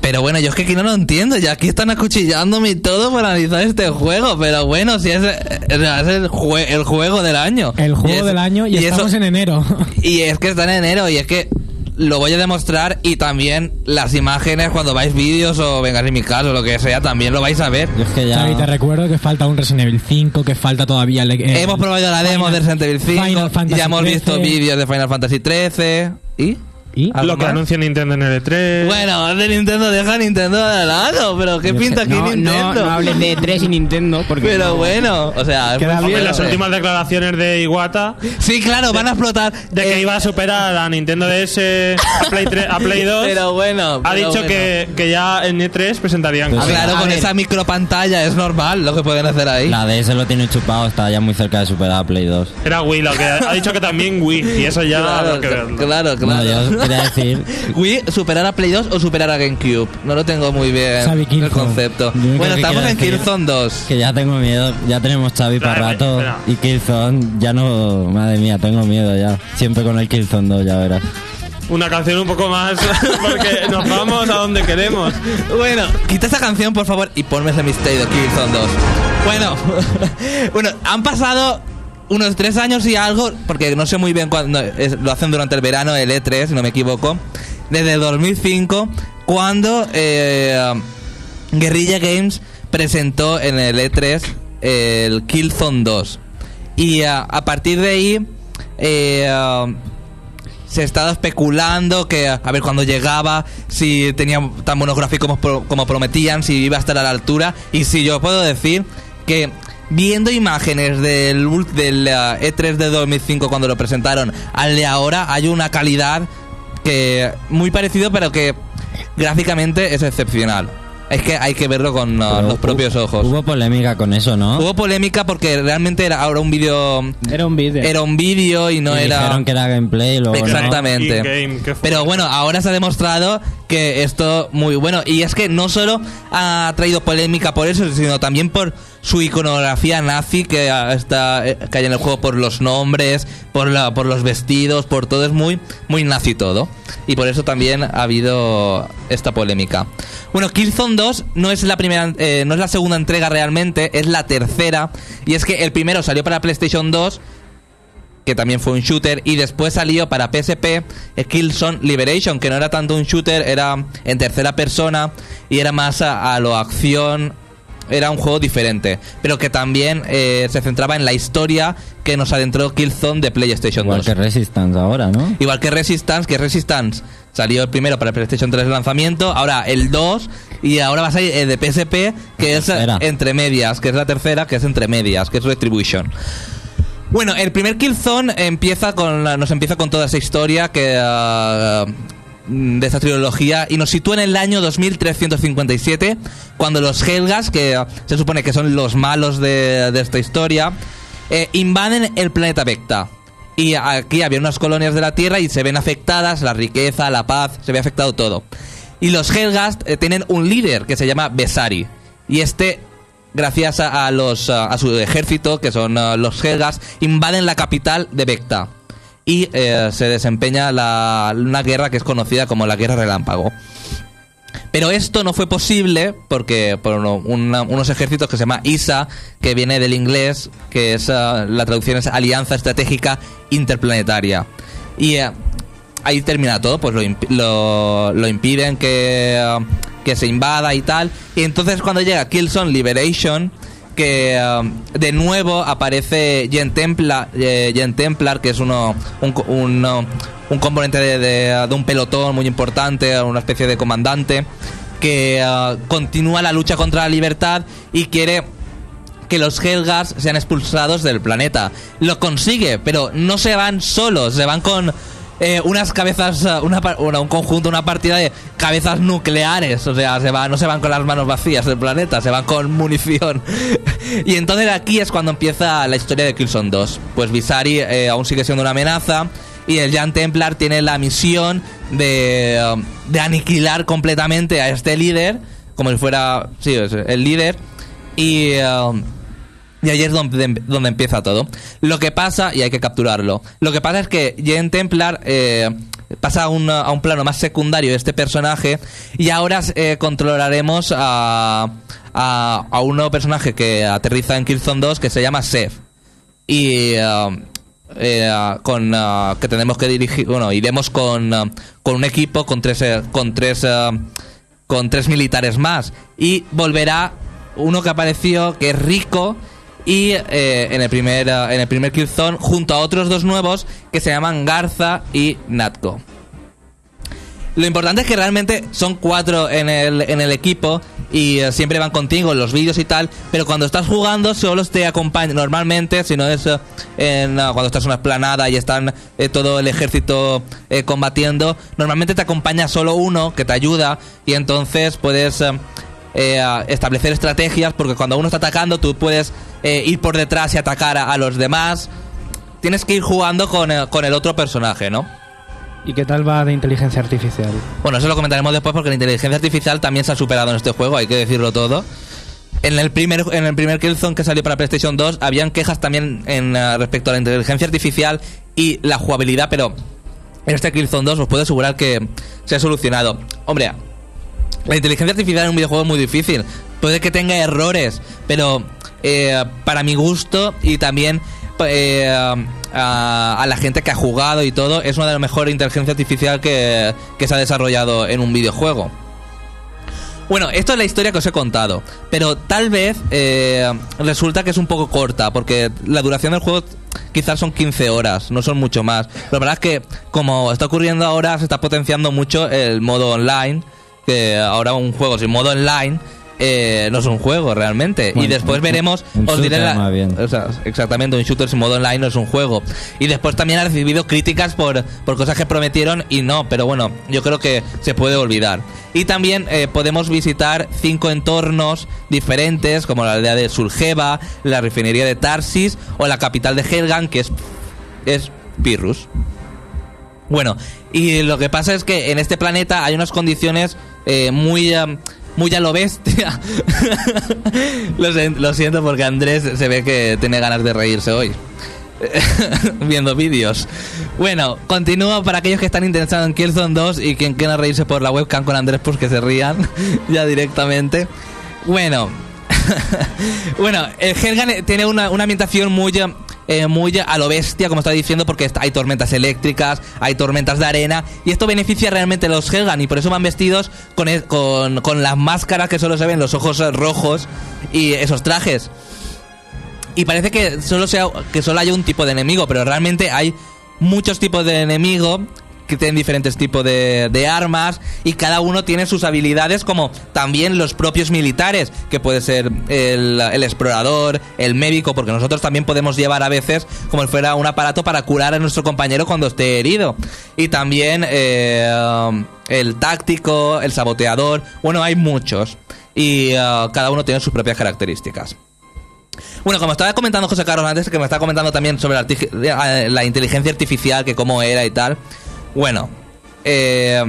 pero bueno, yo es que aquí no lo entiendo. Ya aquí están acuchillándome y todo para analizar este juego. Pero bueno, si es, es el, jue- el juego del año. El juego es- del año y, estamos en enero. Y es que está en enero y es que lo voy a demostrar y también las imágenes cuando vais vídeos o vengáis en mi caso o lo que sea, también lo vais a ver. Yo es que ya... Te recuerdo que falta un Resident Evil 5, que falta todavía... el- el- Hemos probado la demo Final- de Resident Evil 5, Final Fantasy ya hemos visto 13. vídeos de Final Fantasy 13 y... ¿Y? ¿Algo Lo que más? anuncia Nintendo en el E3. Bueno, de Nintendo deja a Nintendo de lado, pero ¿qué Yo pinta sé, aquí No, Nintendo? no, no hables de 3 y Nintendo porque Pero no- bueno, o sea, es Queda muy bien las eh. últimas declaraciones de Iwata Sí, claro, van a explotar. de que eh, iba a superar a Nintendo DS a Play, 3, a Play 2 Pero bueno. ha pero dicho bueno. que, que ya en E3 presentarían Pues cosas. Claro, con ver. esa micropantalla es normal lo que pueden hacer ahí. La DS lo tiene chupado, está ya muy cerca de superar a Play 2. Era Wii, lo que ha dicho que también Wii y eso ya Claro, habrá que verlo. claro, No, claro. Quería decir Wii, superar a Play 2 o superar a GameCube. No lo tengo muy bien Xavi el concepto. Yo Bueno, estamos en Killzone 2. que ya tengo miedo. Ya tenemos Xavi para rato espera. y Killzone. Ya no... Madre mía, tengo miedo ya. Siempre con el Killzone 2, ya verás. Una canción un poco más porque nos vamos a donde queremos. Bueno, quita esa canción, por favor, y ponme ese Mistake de Killzone 2. Bueno, bueno, han pasado unos tres años y algo, porque no sé muy bien cuándo, lo hacen durante el verano, el E3, si no me equivoco, desde el 2005, cuando eh, Guerrilla Games presentó en el E3 el Killzone 2. Y ah, a partir de ahí... eh, se estaba especulando que a ver cuándo llegaba, si tenía tan buenos gráficos como, como prometían, si iba a estar a la altura. Y si yo puedo decir que viendo imágenes del, del ah, E3 de 2005 cuando lo presentaron al de ahora, hay una calidad que muy parecido, pero que gráficamente es excepcional. Es que hay que verlo con uh, Pero los propios ojos. Hubo polémica con eso, ¿no? Hubo polémica porque realmente era ahora un vídeo. Era un vídeo. Era un vídeo y no Y era. Dijeron que era gameplay luego. Exactamente. In-game, ¿qué fue? Pero bueno, ahora se ha demostrado que esto muy bueno. Y es que no solo ha traído polémica por eso, sino también por su iconografía nazi que está eh, que hay en el juego por los nombres, por la, por los vestidos, por todo es muy muy nazi todo. Y por eso también ha habido esta polémica. Bueno, Killzone 2 no es la primera eh, no es la segunda entrega realmente, es la tercera y es que el primero salió para PlayStation 2 que también fue un shooter, y después salió para PSP eh, Killzone Liberation, que no era tanto un shooter, era en tercera persona y era más a lo acción, era un juego diferente, pero que también eh, se centraba en la historia que nos adentró Killzone de PlayStation Igual 2. que Resistance ahora, ¿no? Igual que Resistance, que Resistance salió el primero para el PlayStation 3 de lanzamiento, ahora el 2 y ahora va a salir el de PSP, que es entre medias, que es la tercera, que es entre medias, que es Retribution. Bueno, el primer Killzone empieza con la- nos empieza con toda esa historia que mm, de esta trilogía y nos sitúa en el año 2357 cuando los Helgas, que se supone que son los malos de, de esta historia, eh, invaden el planeta Vecta. Y aquí había unas colonias de la Tierra y se ven afectadas la riqueza, la paz, se ve afectado todo. Y los Helgas eh, tienen un líder que se llama Besari. Y este gracias a, los a, su ejército, que son uh, los Helgas, invaden la capital de Vecta. Y eh, se desempeña la- una guerra que es conocida como la Guerra Relámpago. Pero esto no fue posible porque por una- unos ejércitos que se llama ISA, que viene del inglés, que es uh, la traducción es Alianza Estratégica Interplanetaria. Y eh, ahí termina todo, pues lo, lo, impiden que, uh, que se invada y tal. Y entonces cuando llega Killzone Liberation, que uh, de nuevo aparece Templar, eh, Templar que es uno, un, un, componente de, de- de un pelotón muy importante, una especie de comandante, que uh, continúa la lucha contra la libertad y quiere que los Helgas sean expulsados del planeta. Lo consigue, pero no se van solos, se van con eh, unas cabezas, eh, una, una- un conjunto, una partida de cabezas nucleares. O sea, se van, no se van con las manos vacías del planeta, se van con munición. y entonces aquí es cuando empieza la historia de Killzone 2. Pues Visari eh, aún sigue siendo una amenaza. Y el Jan Templar tiene la misión de, eh, de aniquilar completamente a este líder, como si fuera, sí, el líder. Y, y ahí es donde, donde empieza todo. Lo que pasa, y hay que capturarlo, lo que pasa es que Jen Templar eh, pasa a un, a un plano más secundario de este personaje y ahora eh, controlaremos a, a, a un nuevo personaje que aterriza en Killzone 2 que se llama Seth. Y eh, eh, con que tenemos que dirigir, bueno, iremos con, con un equipo con tres con tres con tres militares más y volverá uno que apareció que es Rico y eh, en el primer eh, en el primer Killzone junto a otros dos nuevos que se llaman Garza y Natko. Lo importante es que realmente son cuatro en el, en el equipo y eh, siempre van contigo en los vídeos y tal, pero cuando estás jugando solo te acompaña normalmente, si no es eh, en, ah, cuando estás en una esplanada y están todo el ejército combatiendo, normalmente te acompaña solo uno que te ayuda y entonces puedes eh, eh, establecer estrategias porque cuando uno está atacando tú puedes eh, ir por detrás y atacar a, a los demás. Tienes que ir jugando con, el- con el otro personaje, ¿no? ¿Y qué tal va de inteligencia artificial? Bueno, eso lo comentaremos después porque la inteligencia artificial también se ha superado en este juego, hay que decirlo todo. En el primer en el primer Killzone que salió para PlayStation 2 habían quejas también en eh, respecto a la inteligencia artificial y la jugabilidad, pero en este Killzone 2 os puedo asegurar que se ha solucionado. Hombre, la inteligencia artificial en un videojuego es muy difícil. Puede que tenga errores, pero eh, para mi gusto y también eh, a, la gente que ha jugado y todo, es una de las mejores inteligencia artificial que, se ha desarrollado en un videojuego. Bueno, esto es la historia que os he contado, pero tal vez eh, resulta que es un poco corta, porque la duración del juego quizás son 15 horas, no son mucho más. La verdad es que, como está ocurriendo ahora, se está potenciando mucho el modo online, que ahora un juego sin modo online eh, no es un juego realmente. y después un- veremos, un os diré la- o sea, exactamente, un shooter sin modo online no es un juego. Y después también ha recibido críticas por, por cosas que prometieron y no, pero bueno, yo creo que se puede olvidar. Y también eh, podemos visitar cinco entornos diferentes, como la aldea de Sulgeva, la refinería de Tarsis o la capital de Helgan, que es, es Pirrus. Bueno, y lo que pasa es que en este planeta hay unas condiciones eh, muy, eh, muy a lo bestia. lo, siento porque Andrés se ve que tiene ganas de reírse hoy. Viendo vídeos. Bueno, continúo para aquellos que están interesados en Killzone 2 y quien quiera reírse por la webcam con Andrés, pues que se rían ya directamente. Bueno, bueno, el Helgan tiene una, una ambientación muy, eh, muy a lo bestia, como estaba diciendo, porque hay tormentas eléctricas, hay tormentas de arena, y esto beneficia realmente a los Helgan, y por eso van vestidos con, e- con, con las máscaras que solo se ven, los ojos rojos y esos trajes. Y parece que solo, sea, que solo haya un tipo de enemigo, pero realmente hay muchos tipos de enemigo que tienen diferentes tipos de, de armas y cada uno tiene sus habilidades como también los propios militares, que puede ser el, el explorador, el médico, porque nosotros también podemos llevar a veces como si fuera un aparato para curar a nuestro compañero cuando esté herido. Y también eh, el táctico, el saboteador, bueno, hay muchos y eh, cada uno tiene sus propias características. Bueno, como estaba comentando José Carlos antes, que me estaba comentando también sobre eh, la inteligencia artificial, que cómo era y tal. Bueno, eh,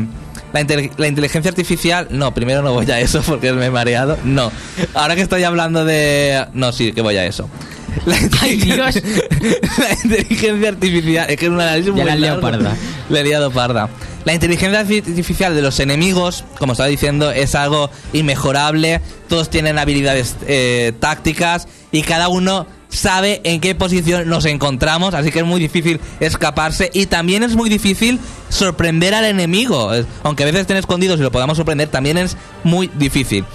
la, intel- la inteligencia artificial, no, primero no voy a eso porque me he mareado. No, ahora que estoy hablando de... No, sí, que voy a eso. La inteligencia, la inteligencia artificial, es que es un análisis muy la liado parda. Le he liado parda. La inteligencia artificial de los enemigos, como estaba diciendo, es algo inmejorable. Todos tienen habilidades eh, tácticas y cada uno sabe en qué posición nos encontramos, así que es muy difícil escaparse y también es muy difícil sorprender al enemigo. Aunque a veces estén escondidos y lo podamos sorprender, también es muy difícil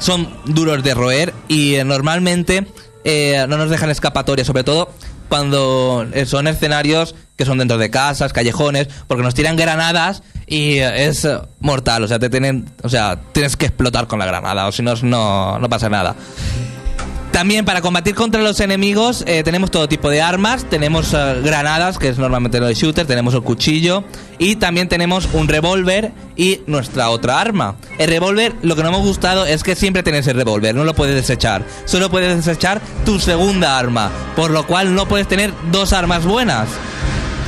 son duros de roer y eh, normalmente eh, no nos dejan escapatoria, sobre todo cuando eh, son escenarios que son dentro de casas, callejones, porque nos tiran granadas y es mortal, o sea, te tienen, o sea, tienes que explotar con la granada, o si no, no pasa nada. También para combatir contra los enemigos eh, tenemos todo tipo de armas, tenemos eh, granadas, que es normalmente lo de shooter, tenemos el cuchillo y también tenemos un revólver y nuestra otra arma. El revólver, lo que no me ha gustado es que siempre tienes el revólver, no lo puedes desechar. Solo puedes desechar tu segunda arma, por lo cual no puedes tener dos armas buenas.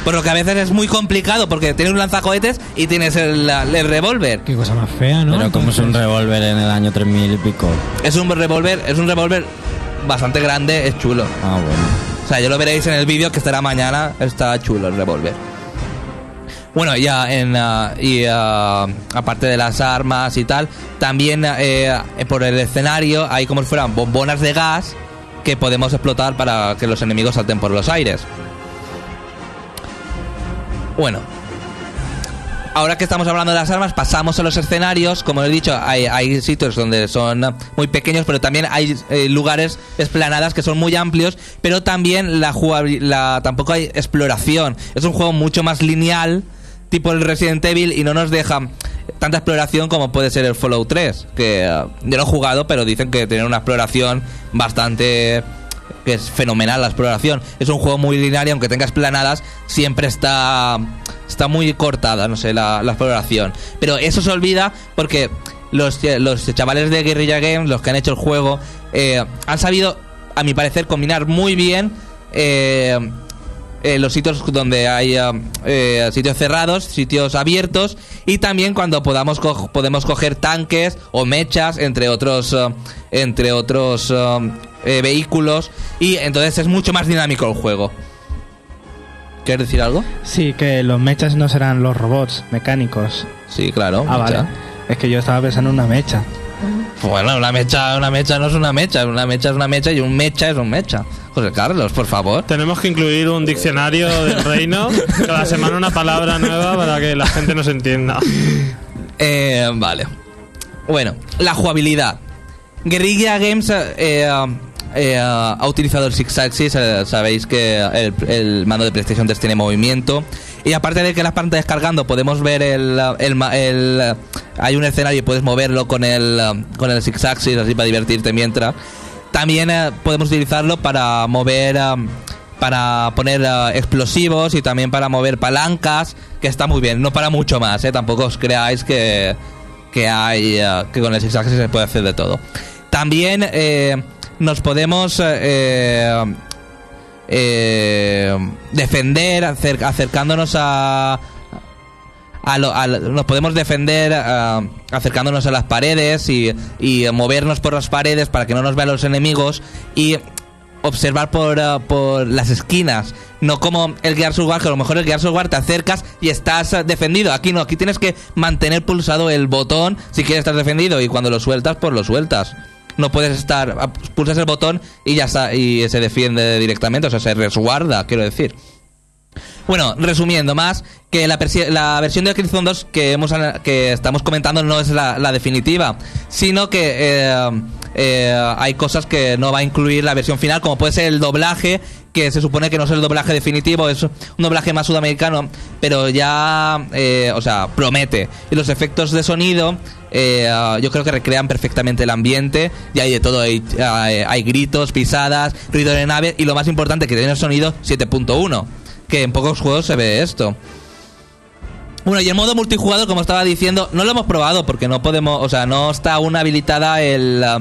Por lo que a veces es muy complicado porque tienes un lanzacohetes y tienes el, revólver. Qué cosa más fea, ¿no? Pero como es un revólver en el año 3000 y pico. Es un revólver, es un revólver bastante grande, es chulo. Ah, bueno. O sea, ya lo veréis en el vídeo que estará mañana. Está chulo el revólver. Bueno, ya en ah, y ah, aparte de las armas y tal, también eh, por el escenario hay como si fueran bombonas de gas que podemos explotar para que los enemigos salten por los aires. Bueno, ahora que estamos hablando de las armas, pasamos a los escenarios. Como he dicho, hay, sitios donde son muy pequeños, pero también hay eh, lugares esplanadas que son muy amplios. Pero también la jugabilidad, tampoco hay exploración. Es un juego mucho más lineal, tipo el Resident Evil, y no nos deja tanta exploración como puede ser el Fallout 3. Que ah, yo no he jugado, pero dicen que tiene una exploración bastante que es fenomenal la exploración. Es un juego muy lineal y aunque tenga esplanadas, siempre está, está muy cortada, no sé, la, exploración. Pero eso se olvida porque los, los chavales de Guerrilla Games, los que han hecho el juego, eh, han sabido, a mi parecer, combinar muy bien eh, eh, los sitios donde hay eh, sitios cerrados, sitios abiertos y también cuando podamos podemos coger tanques o mechas entre otros entre otros eh, eh, vehículos y entonces es mucho más dinámico el juego. ¿Quieres decir algo? Sí, que los mechas no serán los robots mecánicos. Sí, claro. Ah, mecha. vale. Es que yo estaba pensando en una mecha. Bueno, una mecha, una mecha no es una mecha, una mecha es una mecha y un mecha es un mecha. José Carlos, por favor. Tenemos que incluir un diccionario del reino, cada semana una palabra nueva para que la gente nos entienda. Eh, vale. Bueno, la jugabilidad. Guerrilla Games eh, eh, ha utilizado el Six Axis. eh, sabéis que el, mando de PlayStation 3 tiene movimiento. Y aparte de que las pantallas cargando podemos ver el, el, hay un escenario y puedes moverlo con el con el six axis así para divertirte mientras. También eh, podemos utilizarlo para mover eh, para poner explosivos y también para mover palancas, que está muy bien, no para mucho más, tampoco os creáis que, que hay que con el six axis se puede hacer de todo. También eh, nos podemos eh, eh, defender acer- acercándonos a, a lo- nos podemos defender ah, acercándonos a las paredes y, y movernos por las paredes para que no nos vean los enemigos y observar por, ah, por las esquinas. No como el Gears of War, que a lo mejor el Gears of War te acercas y estás defendido. Aquí no, aquí tienes que mantener pulsado el botón si quieres estar defendido y cuando lo sueltas, pues lo sueltas. No puedes estar, ah, pulsas el botón y ya está, y se defiende directamente, o sea, se resguarda, quiero decir. Bueno, resumiendo más, que la, la versión de Killzone 2 que, hemos, estamos comentando no es la, la definitiva, sino que eh, eh, hay cosas que no va a incluir la versión final, como puede ser el doblaje, que se supone que no es el doblaje definitivo, es un doblaje más sudamericano, pero ya, eh, o sea, promete. Y los efectos de sonido, eh, ah, yo creo que recrean perfectamente el ambiente, y hay de todo, hay, gritos, pisadas, ruido de nave, y lo más importante, que tiene el sonido 7.1 que en pocos juegos se ve esto. Bueno, y el modo multijugador, como estaba diciendo, no lo hemos probado porque no podemos, o sea, no está aún habilitada el ah,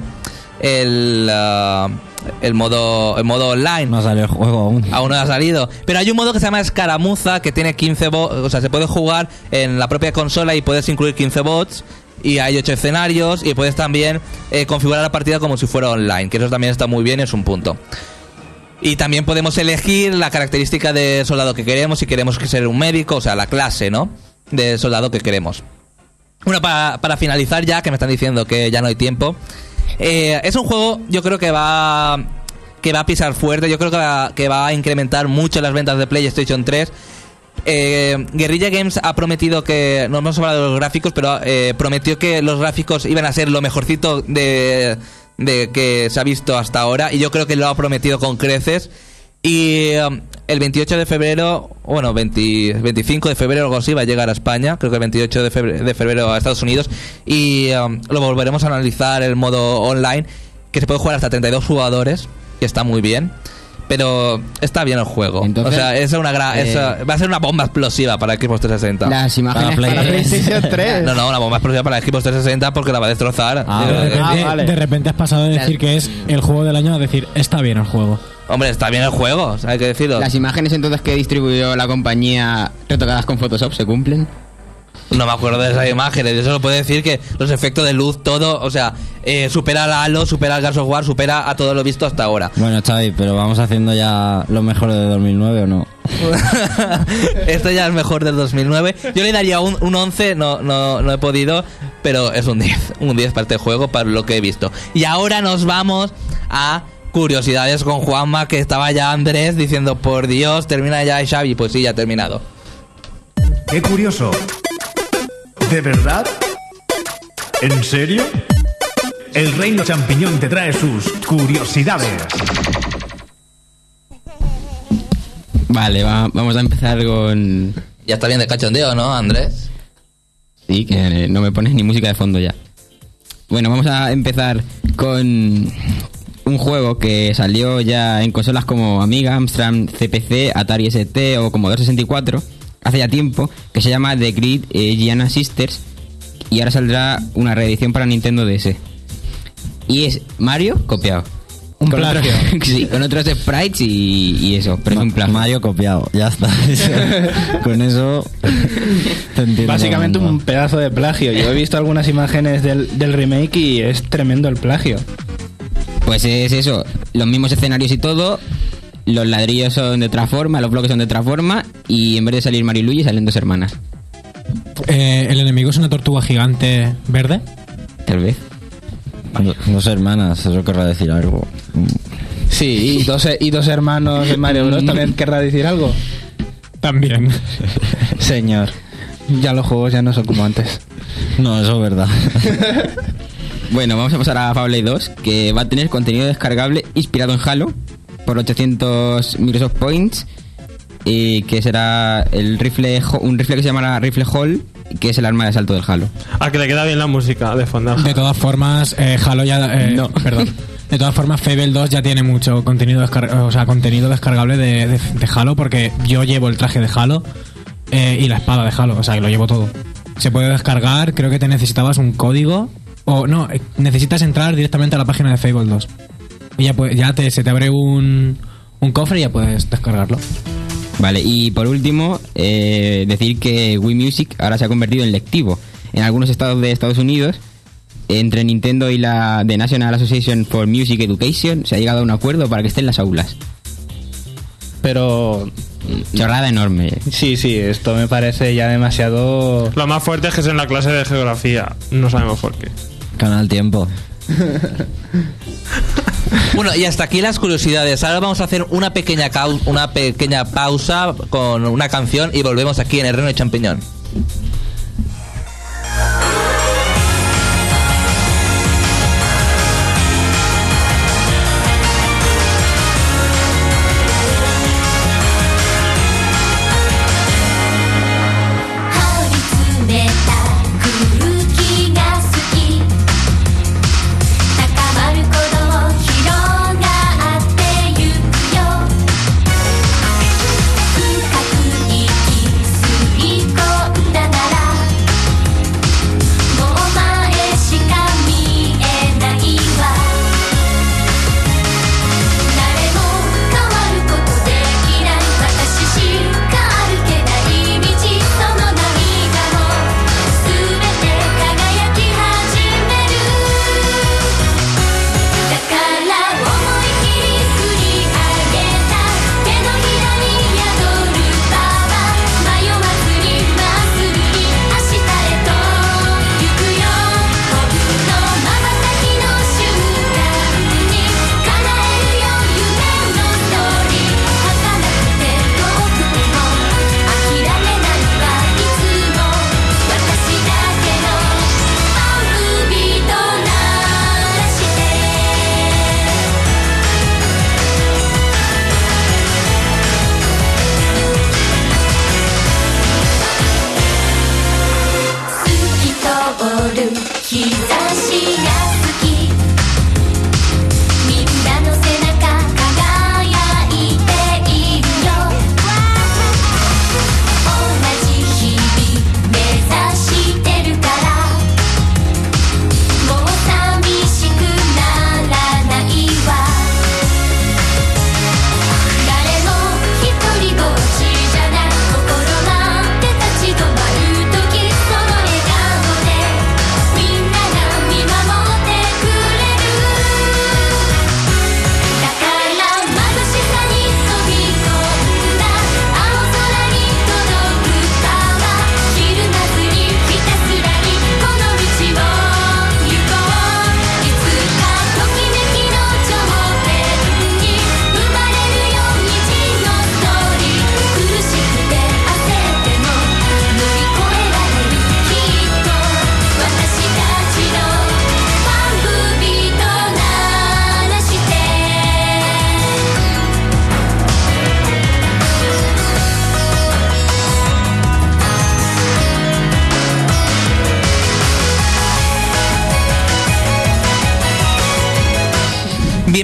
el ah, el modo el modo online. No salió el juego aún. Aún no ha salido. Pero hay un modo que se llama Escaramuza que tiene 15 bots. O sea, se puede jugar en la propia consola y puedes incluir 15 bots. Y hay 8 escenarios. Y puedes también eh, configurar la partida como si fuera online. Que eso también está muy bien es un punto. Y también podemos elegir la característica de soldado que queremos. Si queremos que ser un médico, o sea, la clase, ¿no? De soldado que queremos. Bueno, para, para finalizar ya, que me están diciendo que ya no hay tiempo. eh, es un juego, yo creo que va que va a pisar fuerte. Yo creo que va a incrementar mucho las ventas de PlayStation 3. Eh, Guerrilla Games ha prometido que, no hemos hablado de los gráficos, pero eh, prometió que los gráficos iban a ser lo mejorcito de, de que se ha visto hasta ahora. Y yo creo que lo ha prometido con creces. Y um, el 28 de febrero, bueno, 20 25 de febrero algo así va a llegar a España, creo que el 28 de febrero, a Estados Unidos, y um, lo volveremos a analizar el modo online, que se puede jugar hasta 32 jugadores, que está muy bien. Pero está bien el juego. Entonces, o sea, es una gra- eh, es, uh, va a ser una bomba explosiva para Xbox 360. Las imágenes Para para Play- PlayStation 3. No, no, una bomba explosiva para Xbox 360 porque la va a destrozar. Ah, de, Eh, repente, Ah, vale. de repente has pasado de decir que es el juego del año a decir está bien el juego. Hombre, está bien el juego, o sea, hay que decirlo. Las imágenes entonces que distribuyó la compañía retocadas con Photoshop se cumplen. No me acuerdo de esas imágenes. Yo solo puedo decir que los efectos de luz, todo, o sea, eh, supera al Halo, supera al Gears of War, supera a todo lo visto hasta ahora. Bueno, Xavi, pero vamos haciendo ya lo mejor de 2009 o no? Esto ya es mejor del 2009. Yo le daría un, un 11, no, no, no he podido, pero es un 10. Un 10 para este juego, para lo que he visto. Y ahora nos vamos a curiosidades con Juanma, que estaba ya Andrés diciendo, por Dios, termina ya Xavi. Pues sí, ya ha terminado. ¡Qué curioso! ¿De verdad? ¿En serio? El Reino Champiñón te trae sus curiosidades. Vale, va- vamos a empezar con... Ya está bien de cachondeo, ¿no, Andrés? Sí, que eh, no me pones ni música de fondo ya. Bueno, vamos a empezar con un juego que salió ya en consolas como Amiga, Amstrad, CPC, Atari ST o Commodore 64 hace ya tiempo, que se llama The Grid eh, Gianna Sisters y ahora saldrá una reedición para Nintendo DS. Y es Mario copiado. Un Con otros- plagio. sí, con otros sprites y, y eso, pero es un plagio. Mario copiado, ya está. Con eso te Básicamente un pedazo de plagio. Yo he visto algunas imágenes del, del remake y es tremendo el plagio. Pues es eso, los mismos escenarios y todo, los ladrillos son de otra forma, los bloques son de otra forma, y en vez de salir Mario y Luigi salen dos hermanas, Eh, el enemigo es una tortuga gigante verde. tal vez. Do- Dos hermanas, eso querrá decir algo. Sí, y dos, y dos hermanos de Mario Bros. también querrá decir algo. También. Señor, ya los juegos ya no son como antes. No, eso es verdad. Bueno, vamos a pasar a Fable 2, que va a tener contenido descargable inspirado en Halo por 800 Microsoft Points y que será el rifle, un rifle que se llamará rifle Hall, que es el arma de asalto del Halo. A que le queda bien la música de fondo. De todas formas, eh, Halo ya. eh, No. Perdón. De todas formas, Fable 2 ya tiene mucho contenido, o sea, contenido descargable de, de- de Halo porque yo llevo el traje de Halo eh, y la espada de Halo, o sea, que lo llevo todo. Se puede descargar, creo que te necesitabas un código o no, necesitas entrar directamente a la página de Fable 2. Y ya, pues, ya te, se te abre un, un cofre y ya puedes descargarlo. Vale, y por último, eh, decir que Wii Music ahora se ha convertido en lectivo. En algunos estados de Estados Unidos, entre Nintendo y la The National Association for Music Education, se ha llegado a un acuerdo para que esté en las aulas. Pero Chorrada enorme. sí, sí, esto me parece ya demasiado... Lo más fuerte es que es en la clase de geografía. No sabemos por qué. Canal Tiempo. Bueno, y hasta aquí las curiosidades. Ahora vamos a hacer una pequeña, una pequeña pausa con una canción y volvemos aquí en el Reino de Champiñón.「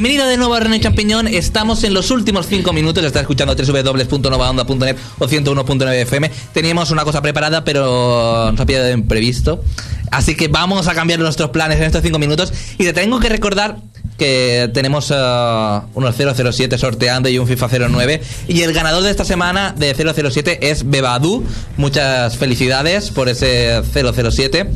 Bienvenido de nuevo a René Champiñón. Estamos en los últimos 5 minutos. Está escuchando www.novaonda.net o 101.9 FM. Teníamos una cosa preparada, pero nos ha pillado imprevisto. Así que vamos a cambiar nuestros planes en estos 5 minutos. Y te tengo que recordar que tenemos eh, unos 007 sorteando y un FIFA 09. Y el ganador de esta semana de 007 es Bebadu. Muchas felicidades por ese 007.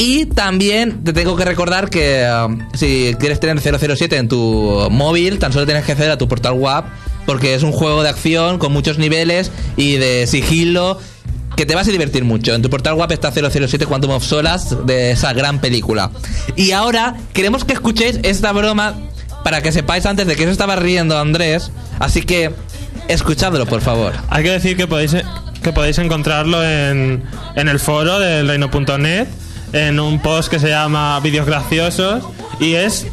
Y también te tengo que recordar que um, si quieres tener 007 en tu móvil, tan solo tienes que acceder a tu portal web, porque es un juego de acción con muchos niveles y de sigilo que te vas a divertir mucho. En tu portal web está 007 Quantum of Solace de esa gran película. Y ahora queremos que escuchéis esta broma para que sepáis antes de que se estaba riendo Andrés. Así que escuchadlo, por favor. Hay que decir que podéis, que podéis encontrarlo en, en el foro del reino.net, en un post que se llama Vídeos Graciosos, y es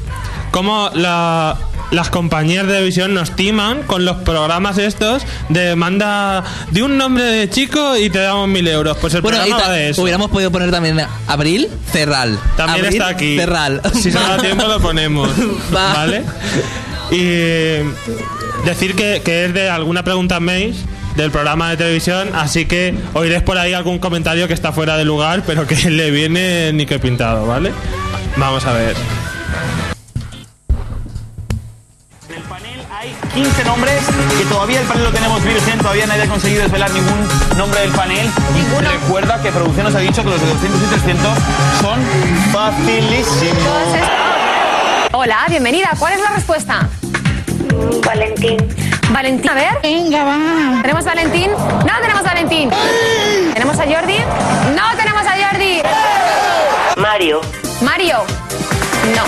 como la, las compañías de televisión nos timan con los programas estos de manda de un nombre de chico y te damos mil euros. Pues el Bueno, programa de eso. hubiéramos podido poner también Abril Cerral. También Abril, está aquí. Cerral. Si se da tiempo lo ponemos. Va. ¿Vale? Y decir que, que es de alguna pregunta mail del programa de televisión, así que oiréis por ahí algún comentario que está fuera de lugar, pero que le viene ni que pintado, ¿vale? Vamos a ver. En el panel hay 15 nombres que todavía el panel lo tenemos virgen, todavía nadie ha conseguido desvelar ningún nombre del panel. Recuerda que producción nos ha dicho que los de 200 y 300 son facilísimos. Hola, bienvenida. ¿Cuál es la respuesta? Valentín. Valentín. A ver. Venga, va. ¿Tenemos Valentín? No tenemos Valentín. ¿Tenemos a Jordi? No tenemos a Jordi. Mario. Mario. No.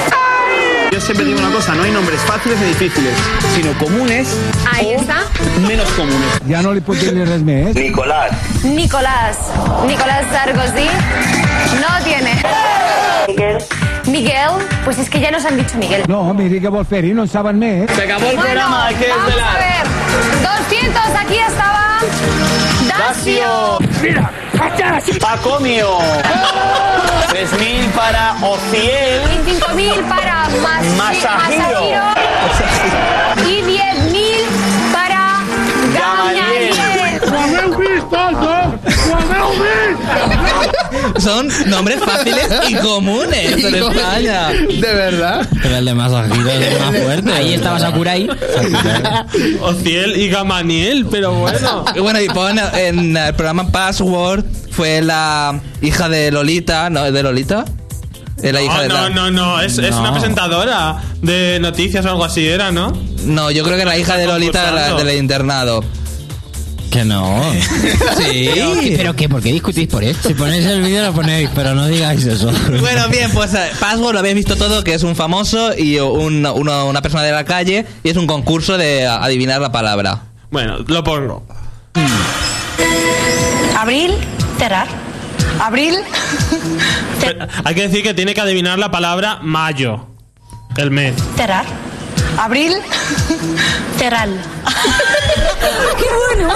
Yo siempre digo una cosa, no hay nombres fáciles ni difíciles, sino comunes Ahí está. menos comunes. Ja no li puc dir res més. Nicolás. Nicolás. Nicolás Sarkozy. No tiene. Miguel. Miguel. Pues es que ya nos han dicho Miguel. No, miri què vol fer-hi, no en saben més. Se acabó el Bueno, programa, hay que vamos a ver. 200, aquí estaba. Dacio. Mira, Pacomio. 3.000 para Ociel. Y 5.000 para Mas Masahiro. Masahiro. Y 10.000 para Gamaliel. Gamaliel. Son nombres fáciles y comunes en España. ¿De verdad? Pero el de Masahiro es el más fuerte. Ahí estaba Sakurai. Ociel y Gamaniel, pero bueno. Y bueno, y pon en el programa Password fue la hija de Lolita, ¿no? ¿Es de Lolita? Es la hija No, de no, la... no, no, es, es No. una presentadora de noticias o algo así era, ¿no? No, yo creo que la hija de Lolita de la- del internado. Que no. Sí. ¿Pero, qué- ¿Pero qué? ¿Por qué discutís por esto? Si ponéis el vídeo lo ponéis, pero no digáis eso. Bueno, bien, pues eh, Password lo habéis visto todo, que es un famoso y un- uno- una persona de la calle y es un concurso de adivinar la palabra. Bueno, lo pongo. Abril, cerrar. Abril. Hay que decir que tiene que adivinar la palabra mayo. El mes. Cerrar. Abril. Cerral. ¡Qué bueno!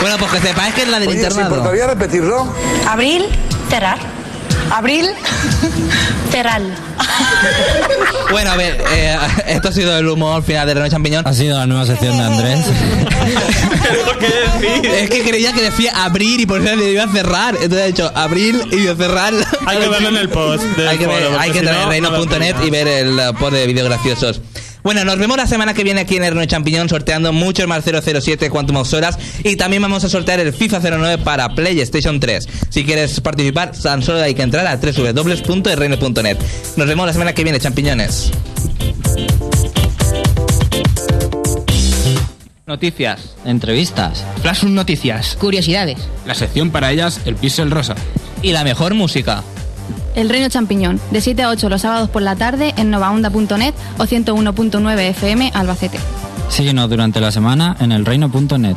Bueno, pues que sepáis que es la del Oye, ¿se internado. importaría repetirlo? Abril. Cerrar. Abril. Cerral. Bueno, a ver, eh, esto ha sido el humor final de René Champiñón. Ha sido la nueva sección de Andrés. ¿Pero qué decir? Es que creía que decía abrir y por eso le iba a cerrar. Entonces he dicho abril y yo cerrar. Hay que verlo en el post. hay que, ver- hay que si entrar en reino.net y ver el post de vídeos graciosos. Bueno, nos vemos la semana que viene aquí en Reino Champiñón sorteando muchos más 007 Quantum of Horas y también vamos a sortear el FIFA 09 para PlayStation 3. Si quieres participar, tan solo hay que entrar a www.reino.net. Nos vemos la semana que viene, champiñones. Noticias. Entrevistas. Flash Noticias. Curiosidades. La sección para ellas, el pixel rosa. Y la mejor música. El Reino Champiñón, de 7 a 8 los sábados por la tarde en novaonda.net o 101.9 FM Albacete. Síguenos durante la semana en elreino.net.